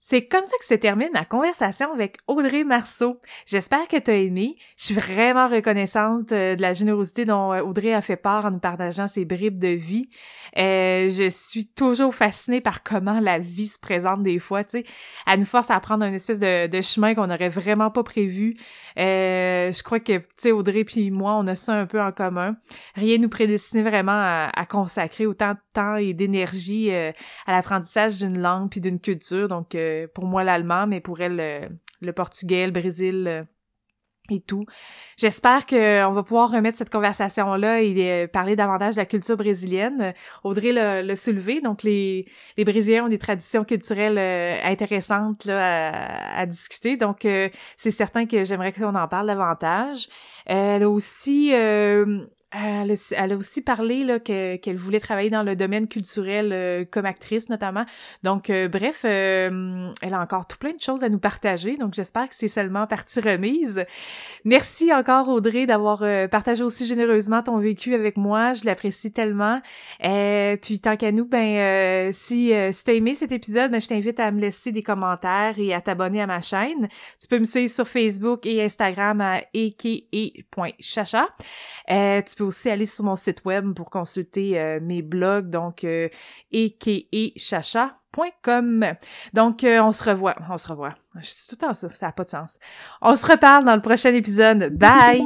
C'est comme ça que se termine ma conversation avec Audrey Marceau. J'espère que tu as aimé. Je suis vraiment reconnaissante euh, de la générosité dont euh, Audrey a fait part en nous partageant ses bribes de vie. Euh, je suis toujours fascinée par comment la vie se présente des fois, tu sais. Elle nous force à prendre un espèce de, chemin qu'on n'aurait vraiment pas prévu. je crois que, tu sais, Audrey puis moi, on a ça un peu en commun. Rien nous prédestinait vraiment à, à consacrer autant de temps et d'énergie à l'apprentissage d'une langue puis d'une culture. Donc, pour moi l'allemand, mais pour elle le, portugais, le Brésil euh, et tout. J'espère qu'on va pouvoir remettre cette conversation-là et euh, parler davantage de la culture brésilienne. Audrey l'a soulevé, donc les, les Brésiliens ont des traditions culturelles euh, intéressantes là, à, discuter, donc c'est certain que j'aimerais qu'on en parle davantage. elle aussi elle a, aussi parlé qu'elle voulait travailler dans le domaine culturel euh, comme actrice notamment. Donc, euh, bref, euh, elle a encore tout plein de choses à nous partager. Donc, j'espère que c'est seulement partie remise. Merci encore Audrey d'avoir partagé aussi généreusement ton vécu avec moi. Je l'apprécie tellement. puis, tant qu'à nous, ben si, si t'as aimé cet épisode, ben, je t'invite à me laisser des commentaires et à t'abonner à ma chaîne. Tu peux me suivre sur Facebook et Instagram à eke.chacha. tu aussi aller sur mon site web pour consulter euh, mes blogs, donc euh, ekechacha.com. Donc, euh, on se revoit. On se revoit. Je suis tout le temps ça, ça n'a pas de sens. On se reparle dans le prochain épisode. Bye!